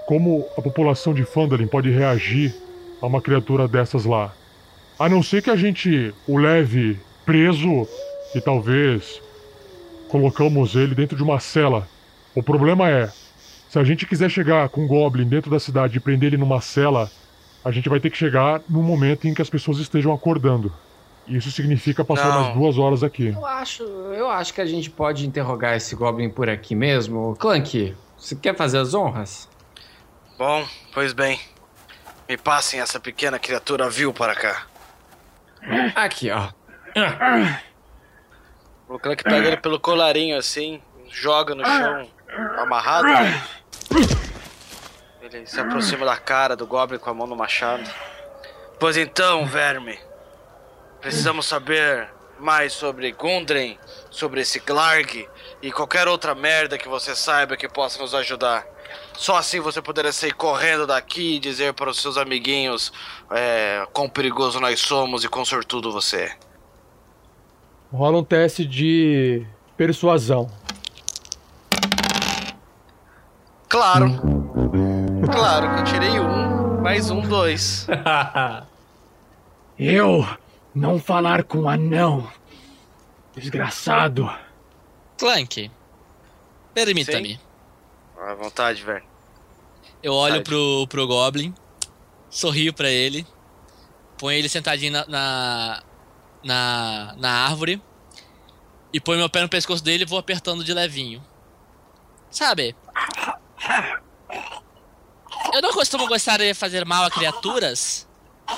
como a população de Fandalin pode reagir a uma criatura dessas lá. A não ser que a gente o leve preso e talvez colocamos ele dentro de uma cela. O problema é, se a gente quiser chegar com um Goblin dentro da cidade e prender ele numa cela, a gente vai ter que chegar no momento em que as pessoas estejam acordando. Isso significa passar Não. umas duas horas aqui. Eu acho, eu acho que a gente pode interrogar esse Goblin por aqui mesmo. Clank, você quer fazer as honras? Bom, pois bem. Me passem essa pequena criatura vil para cá. Aqui, ó. O Clank pega ele pelo colarinho assim, joga no chão, amarrado. Ele se aproxima da cara do Goblin com a mão no machado. Pois então, verme. Precisamos saber mais sobre Gundren, sobre esse Glarg e qualquer outra merda que você saiba que possa nos ajudar. Só assim você poderá sair correndo daqui e dizer para os seus amiguinhos é, quão perigoso nós somos e quão sortudo você é. Rola um teste de persuasão. Claro. Claro que eu tirei um, mais um, dois. Eu não falar com anão. Desgraçado. Clank, permita-me. À vontade, velho. Eu olho pro, pro Goblin, sorrio pra ele, ponho ele sentadinho na, na, na, na árvore e ponho meu pé no pescoço dele e vou apertando de levinho. Sabe? Eu não costumo gostar de fazer mal a criaturas,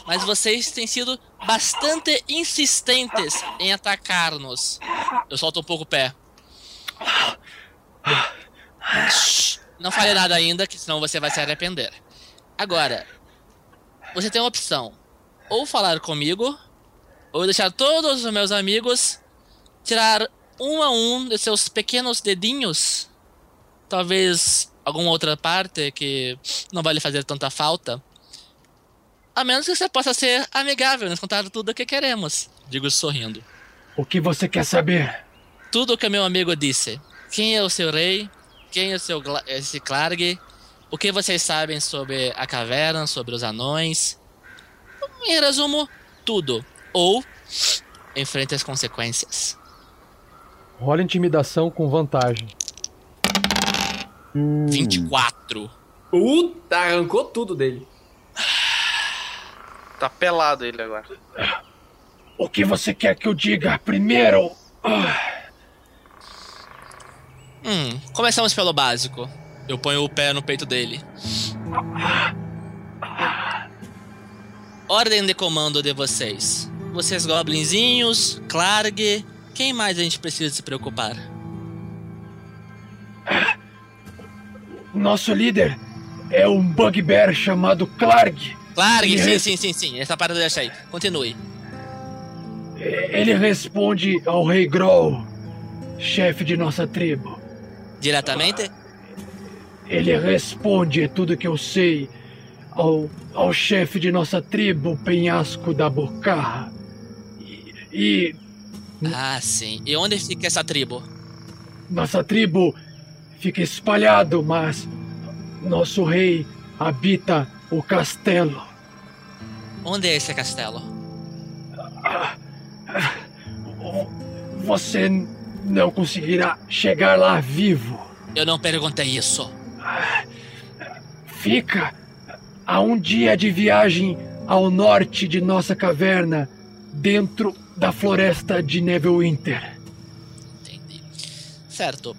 mas vocês têm sido bastante insistentes em atacar-nos. Eu solto um pouco o pé. Não fale nada ainda, que senão você vai se arrepender. Agora, você tem uma opção: ou falar comigo, ou deixar todos os meus amigos tirar um a um de seus pequenos dedinhos. Talvez alguma outra parte que não vai lhe fazer tanta falta. A menos que você possa ser amigável nos contar tudo o que queremos. Digo sorrindo. O que você quer saber? Tudo o que meu amigo disse. Quem é o seu rei? Quem é o seu esse Clarg? O que vocês sabem sobre a caverna, sobre os anões? Em resumo, tudo. Ou enfrente as consequências. Rola intimidação com vantagem. 24. Puta, arrancou tudo dele. Tá pelado ele agora. O que você quer que eu diga primeiro? Ah, Hum, começamos pelo básico. Eu ponho o pé no peito dele. Ordem de comando de vocês. Vocês goblinzinhos, Clarg, quem mais a gente precisa se preocupar? Nosso líder é um bugbear chamado Clark. Clarg, Ele sim, sim, sim, sim. Essa parte deixa aí. Continue. Ele responde ao Rei Groll, chefe de nossa tribo. Diretamente? Ele responde tudo que eu sei ao, ao chefe de nossa tribo, Penhasco da Bocarra. E, e Ah, sim. E onde fica essa tribo? nossa tribo fica espalhado, mas nosso rei habita o castelo. Onde é esse castelo? Você não conseguirá chegar lá vivo. Eu não perguntei isso. Fica a um dia de viagem ao norte de nossa caverna, dentro da floresta de Neverwinter. Certo.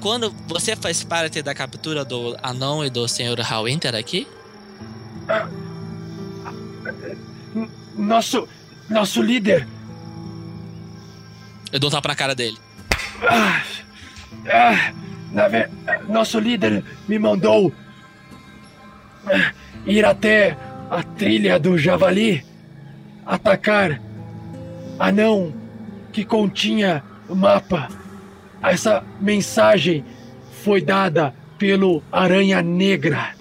Quando você faz parte da captura do anão e do Sr. Hallwinter aqui? Nosso, nosso líder. Eu dou um tapa na cara dele. Ah, ah, na ver- nosso líder me mandou ir até a trilha do Javali, atacar anão que continha o mapa. Essa mensagem foi dada pelo Aranha Negra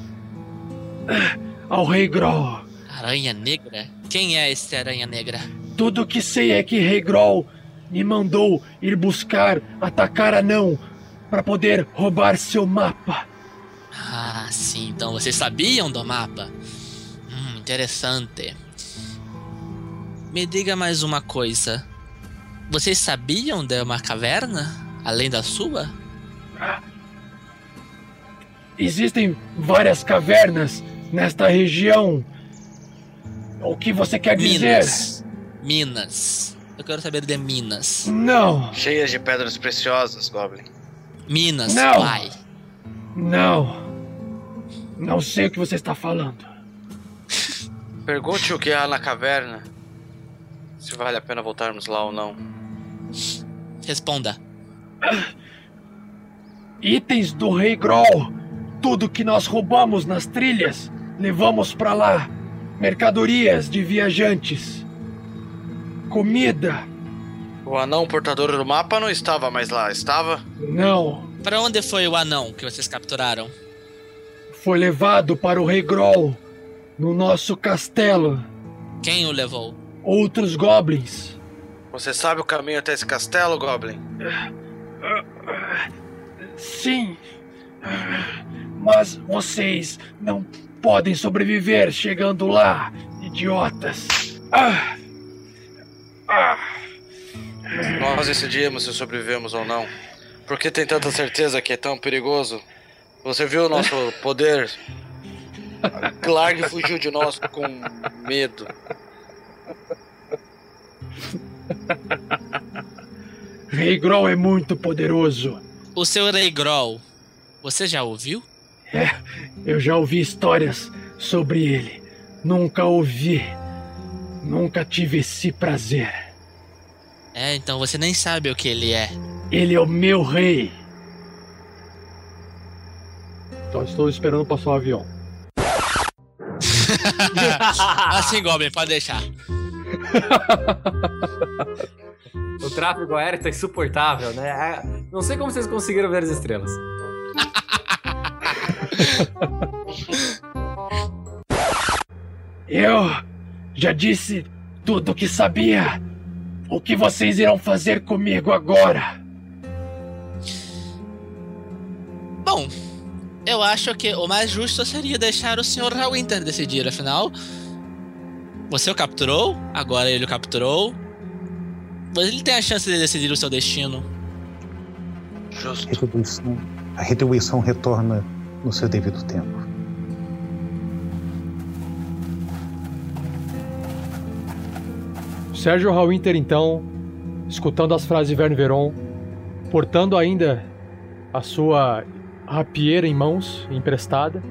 ah, ao Rei Groll. Aranha Negra? Quem é esse Aranha Negra? Tudo que sei é que Rei Groll me mandou ir buscar, atacar anão para poder roubar seu mapa. Ah, sim. Então vocês sabiam do mapa? Hum, interessante. Me diga mais uma coisa. Vocês sabiam de uma caverna além da sua? Existem várias cavernas nesta região. O que você quer dizer? Minas. Minas. Eu quero saber de Minas. Não, Cheias de pedras preciosas, Goblin. Minas, Não. pai. não. Não sei o que você está falando. Pergunte o que há na caverna. Se vale a pena voltarmos lá ou não. Responda. Itens do Rei Groll. Tudo que nós roubamos nas trilhas, levamos para lá. Mercadorias de viajantes. Comida. O anão portador do mapa não estava mais lá, estava? Não. Para onde foi o anão que vocês capturaram? Foi levado para o Rei Groll. No nosso castelo. Quem o levou? Outros goblins. Você sabe o caminho até esse castelo, Goblin? Sim. Mas vocês não podem sobreviver chegando lá, idiotas. Ah. Ah. Nós decidimos se sobrevivemos ou não. Por que tem tanta certeza que é tão perigoso? Você viu o nosso poder? Clark fugiu de nós com medo. Rei Groll é muito poderoso. O seu Rei Groll. Você já ouviu? É, eu já ouvi histórias sobre ele. Nunca ouvi. Nunca tive esse prazer. É, então você nem sabe o que ele é. Ele é o meu rei. Então estou esperando passar o avião. assim, Goblin, pode deixar. O tráfego aéreo tá insuportável, né? Ah, Não sei como vocês conseguiram ver as estrelas. Eu já disse tudo o que sabia. O que vocês irão fazer comigo agora? Bom, eu acho que o mais justo seria deixar o Sr. Hallwinter decidir, afinal. Você o capturou, agora ele o capturou. Mas ele tem a chance de decidir o seu destino. Justo. Retribuição, a retribuição retorna no seu devido tempo. Sérgio Hallwinter, então, escutando as frases de Verne Veron, portando ainda a sua rapieira em mãos, emprestada,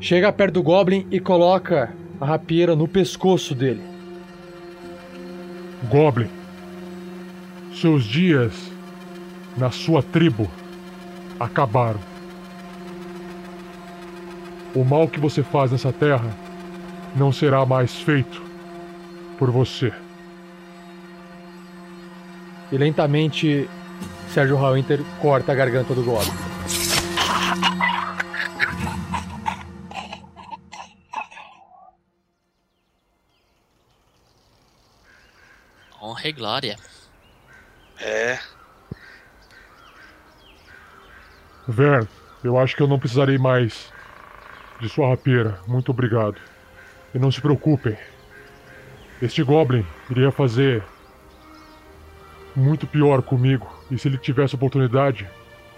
chega perto do Goblin e coloca a rapieira no pescoço dele. Goblin, seus dias na sua tribo acabaram. O mal que você faz nessa terra não será mais feito por você. E lentamente Sérgio Hallwinter corta a garganta do Goblin. Honra e glória. É. Vern, eu acho que eu não precisarei mais de sua rapieira. Muito obrigado. E não se preocupem. Este Goblin iria fazer muito pior comigo. E se ele tivesse oportunidade,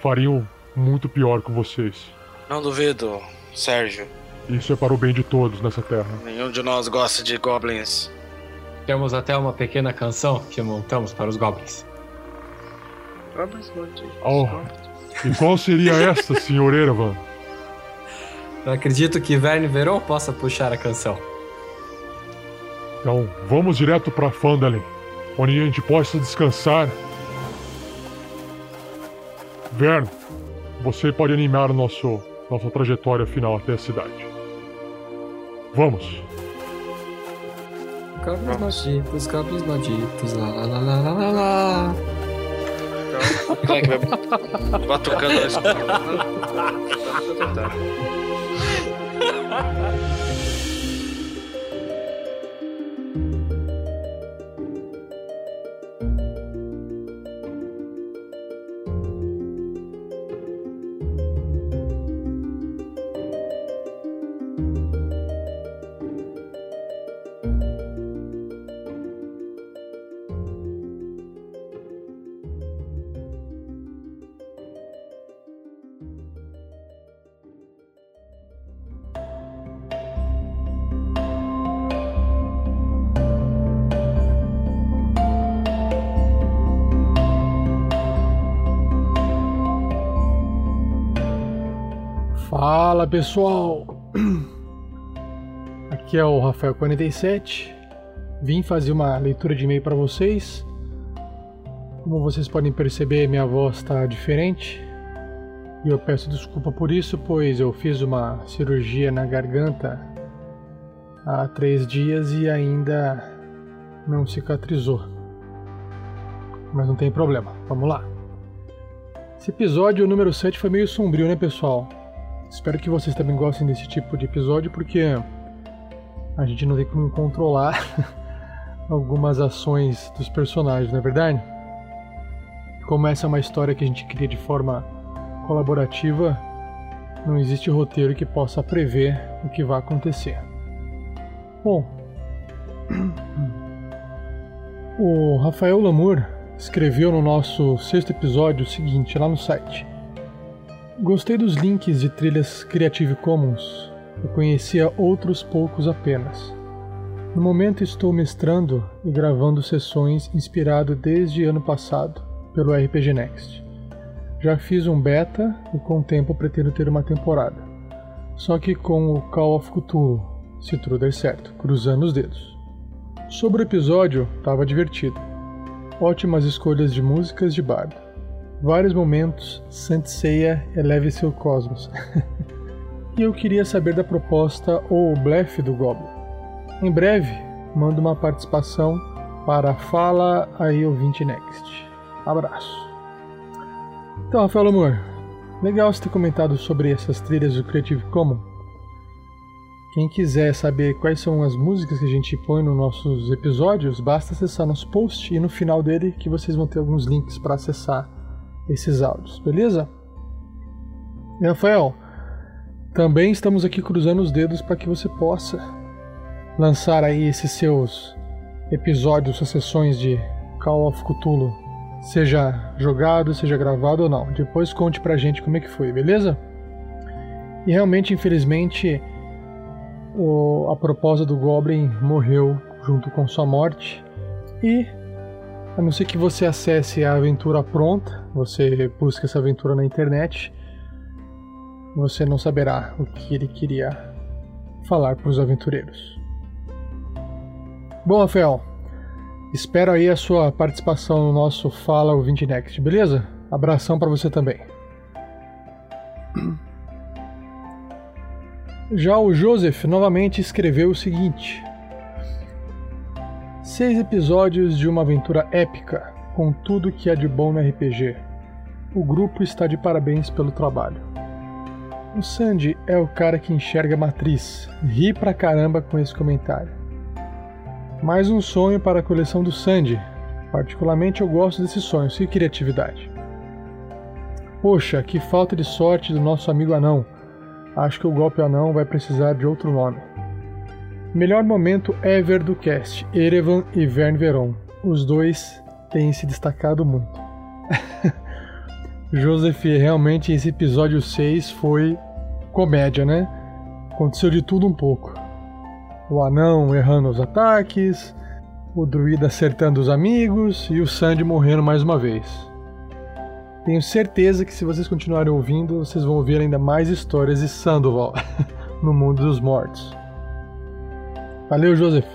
fariam muito pior com vocês. Não duvido, Sérgio. Isso é para o bem de todos nessa terra. Nenhum de nós gosta de goblins. Temos até uma pequena canção que montamos para os goblins. Goblins. Oh, e qual seria esta, senhor Ervan? Eu acredito que Verne Veron possa puxar a canção. Então, vamos direto para Fandalin, onde a gente possa descansar. Vern, você pode animar nosso, nossa trajetória final até a cidade. Vamos. Goblins malditos, goblins malditos, lá lá lá lá lá lá lá. Quem é que vai batucando nesse Ha ha ha! Fala pessoal! Aqui é o Rafael47. Vim fazer uma leitura de e-mail para vocês. Como vocês podem perceber, minha voz está diferente. E eu peço desculpa por isso, pois eu fiz uma cirurgia na garganta há três dias e ainda não cicatrizou. Mas não tem problema, vamos lá. Esse episódio número 7 foi meio sombrio, né, pessoal? Espero que vocês também gostem desse tipo de episódio, porque a gente não tem como controlar algumas ações dos personagens, não é verdade? Como essa é uma história que a gente cria de forma colaborativa, não existe roteiro que possa prever o que vai acontecer. Bom, o Rafael Lamour escreveu no nosso sexto episódio o seguinte lá no site. Gostei dos links de trilhas Creative Commons. Eu conhecia outros poucos apenas. No momento estou mestrando e gravando sessões inspirado desde ano passado pelo RPG Next. Já fiz um beta e com o tempo pretendo ter uma temporada. Só que com o Call of Cthulhu, se tudo der certo, cruzando os dedos. Sobre o episódio, estava divertido. Ótimas escolhas de músicas de bardo vários momentos, Santseia eleve seu cosmos. e eu queria saber da proposta ou blefe do Goblin. Em breve, mando uma participação para Fala aí ouvinte Next. Abraço. Então, Rafael Amor, legal você ter comentado sobre essas trilhas do Creative Commons. Quem quiser saber quais são as músicas que a gente põe nos nossos episódios, basta acessar nosso post e no final dele que vocês vão ter alguns links para acessar esses áudios, beleza? Rafael, também estamos aqui cruzando os dedos para que você possa lançar aí esses seus episódios, suas sessões de Call of Cthulhu, seja jogado, seja gravado ou não. Depois conte pra gente como é que foi, beleza? E realmente, infelizmente, o, a proposta do Goblin morreu junto com sua morte. E a não ser que você acesse a aventura pronta, você busca essa aventura na internet, você não saberá o que ele queria falar para os aventureiros. Bom, Rafael, espero aí a sua participação no nosso Fala Ouvinte Next, beleza? Abração para você também. Já o Joseph novamente escreveu o seguinte: Seis episódios de uma aventura épica, com tudo que há de bom no RPG. O grupo está de parabéns pelo trabalho. O Sandy é o cara que enxerga a matriz. Ri pra caramba com esse comentário. Mais um sonho para a coleção do Sandy. Particularmente eu gosto desses sonhos, que criatividade. Poxa, que falta de sorte do nosso amigo anão. Acho que o golpe anão vai precisar de outro nome. Melhor momento ever do cast: Erevan e Vern Veron. Os dois têm se destacado muito. Joseph, realmente esse episódio 6 foi comédia, né? Aconteceu de tudo um pouco. O anão errando os ataques, o druida acertando os amigos e o Sandy morrendo mais uma vez. Tenho certeza que se vocês continuarem ouvindo, vocês vão ouvir ainda mais histórias de Sandoval no mundo dos mortos. Valeu, Joseph.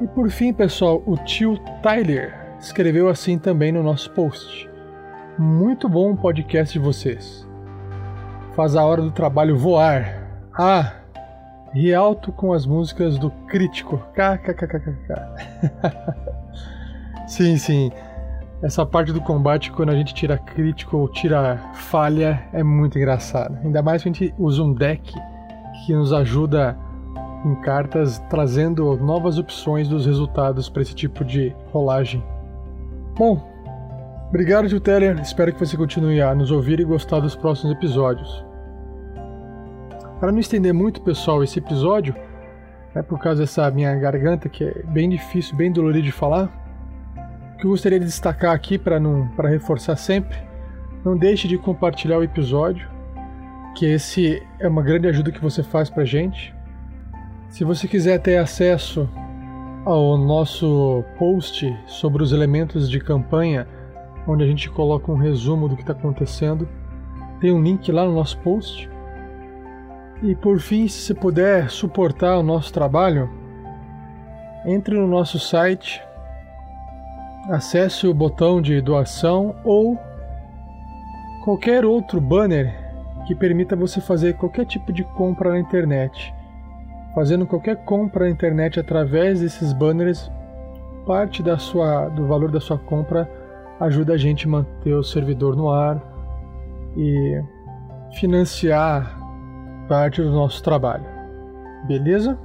E por fim, pessoal, o tio Tyler escreveu assim também no nosso post. Muito bom o podcast de vocês. Faz a hora do trabalho voar. Ah, ri alto com as músicas do crítico. KKKKK. sim, sim. Essa parte do combate, quando a gente tira crítico ou tira falha, é muito engraçado. Ainda mais que a gente usa um deck que nos ajuda em cartas, trazendo novas opções dos resultados para esse tipo de rolagem. Bom, obrigado, Teller. Espero que você continue a nos ouvir e gostar dos próximos episódios. Para não estender muito, pessoal, esse episódio, né, por causa dessa minha garganta que é bem difícil, bem dolorido de falar, o que eu gostaria de destacar aqui para não para reforçar sempre, não deixe de compartilhar o episódio, que esse é uma grande ajuda que você faz para gente. Se você quiser ter acesso ao nosso post sobre os elementos de campanha, onde a gente coloca um resumo do que está acontecendo, tem um link lá no nosso post. E por fim, se você puder suportar o nosso trabalho, entre no nosso site acesse o botão de doação ou qualquer outro banner que permita você fazer qualquer tipo de compra na internet. Fazendo qualquer compra na internet através desses banners, parte da sua, do valor da sua compra ajuda a gente a manter o servidor no ar e financiar parte do nosso trabalho. Beleza?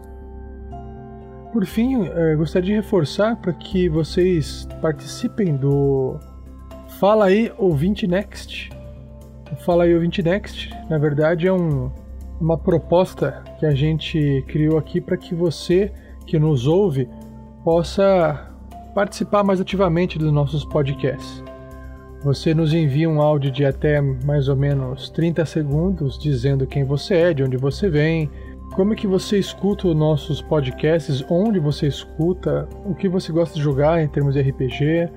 Por fim, eu gostaria de reforçar para que vocês participem do Fala aí Ouvinte Next. O Fala aí Ouvinte Next, na verdade, é um, uma proposta que a gente criou aqui para que você que nos ouve possa participar mais ativamente dos nossos podcasts. Você nos envia um áudio de até mais ou menos 30 segundos dizendo quem você é, de onde você vem, como é que você escuta os nossos podcasts? Onde você escuta? O que você gosta de jogar em termos de RPG?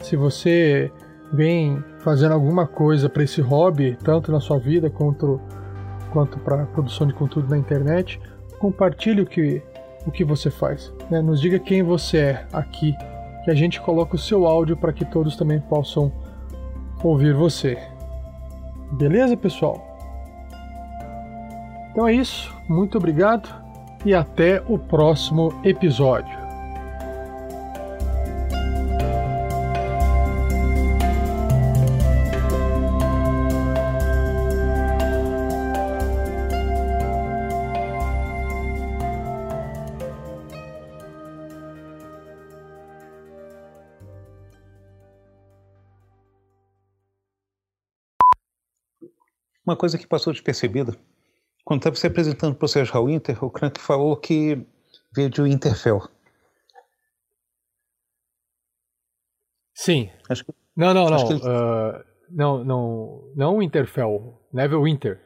Se você vem fazendo alguma coisa para esse hobby, tanto na sua vida quanto, quanto para produção de conteúdo na internet, compartilhe o que, o que você faz. Né? Nos diga quem você é aqui, que a gente coloca o seu áudio para que todos também possam ouvir você. Beleza, pessoal? Então é isso, muito obrigado e até o próximo episódio. Uma coisa que passou despercebida quando estava se apresentando para o Sérgio Winter, o Crank falou que veio de Winterfell. Sim. Acho que, não, não, não. ele... Uh, não, não, não Winterfell. Neville Winter.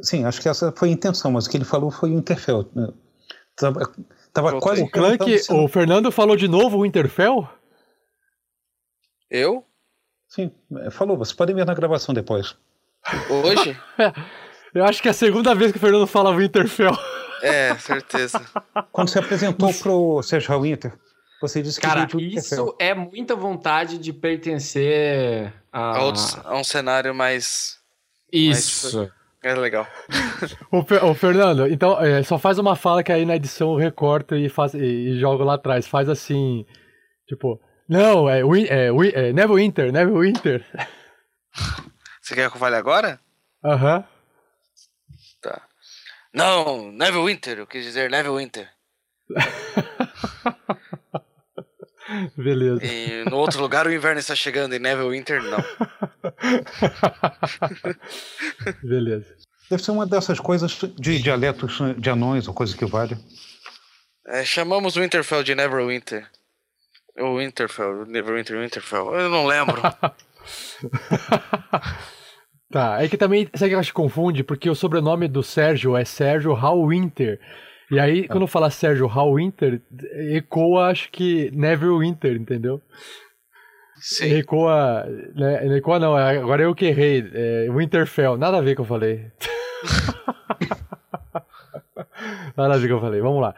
Sim, acho que essa foi a intenção, mas o que ele falou foi Winterfell. Né? Tava, tava quase O Clank, perguntando se não- o Fernando falou de novo o Winterfell? Eu? Sim, falou, você pode ver na gravação depois. Hoje? Eu acho que é a segunda vez que o Fernando fala Winterfell. É, certeza. Quando você apresentou pro Sérgio Winter, você disse que Cara, Winterfell. isso é muita vontade de pertencer a. A, outros- a um cenário mais. Isso. É legal. Ô, ô, Fernando, então é, só faz uma fala que aí na edição eu recorto e, faz, e, e jogo lá atrás. Faz assim, tipo, não, é, é, é Neville Winter, Neville Winter. Você quer que eu fale agora? Aham. Tá. Não, Neville Winter, eu quis dizer Neville Winter. Beleza. E no outro lugar o inverno está chegando e Neville Winter não. Beleza. Deve ser uma dessas coisas de dialetos de anões ou coisa que vale. É, chamamos o Winterfell de Neverwinter. O Winterfell, Neverwinter, Winterfell. Eu não lembro. Tá, é que também, sabe que eu acho que confunde? Porque o sobrenome do Sérgio é Sérgio Hallwinter. E aí, quando fala Sérgio Hallwinter, ecoa, acho que Neville Winter, entendeu? Sim. Ecoa. Né, ecoa não, agora eu que errei. É, Winterfell, nada a ver com o que eu falei. nada a ver com o que eu falei, vamos lá.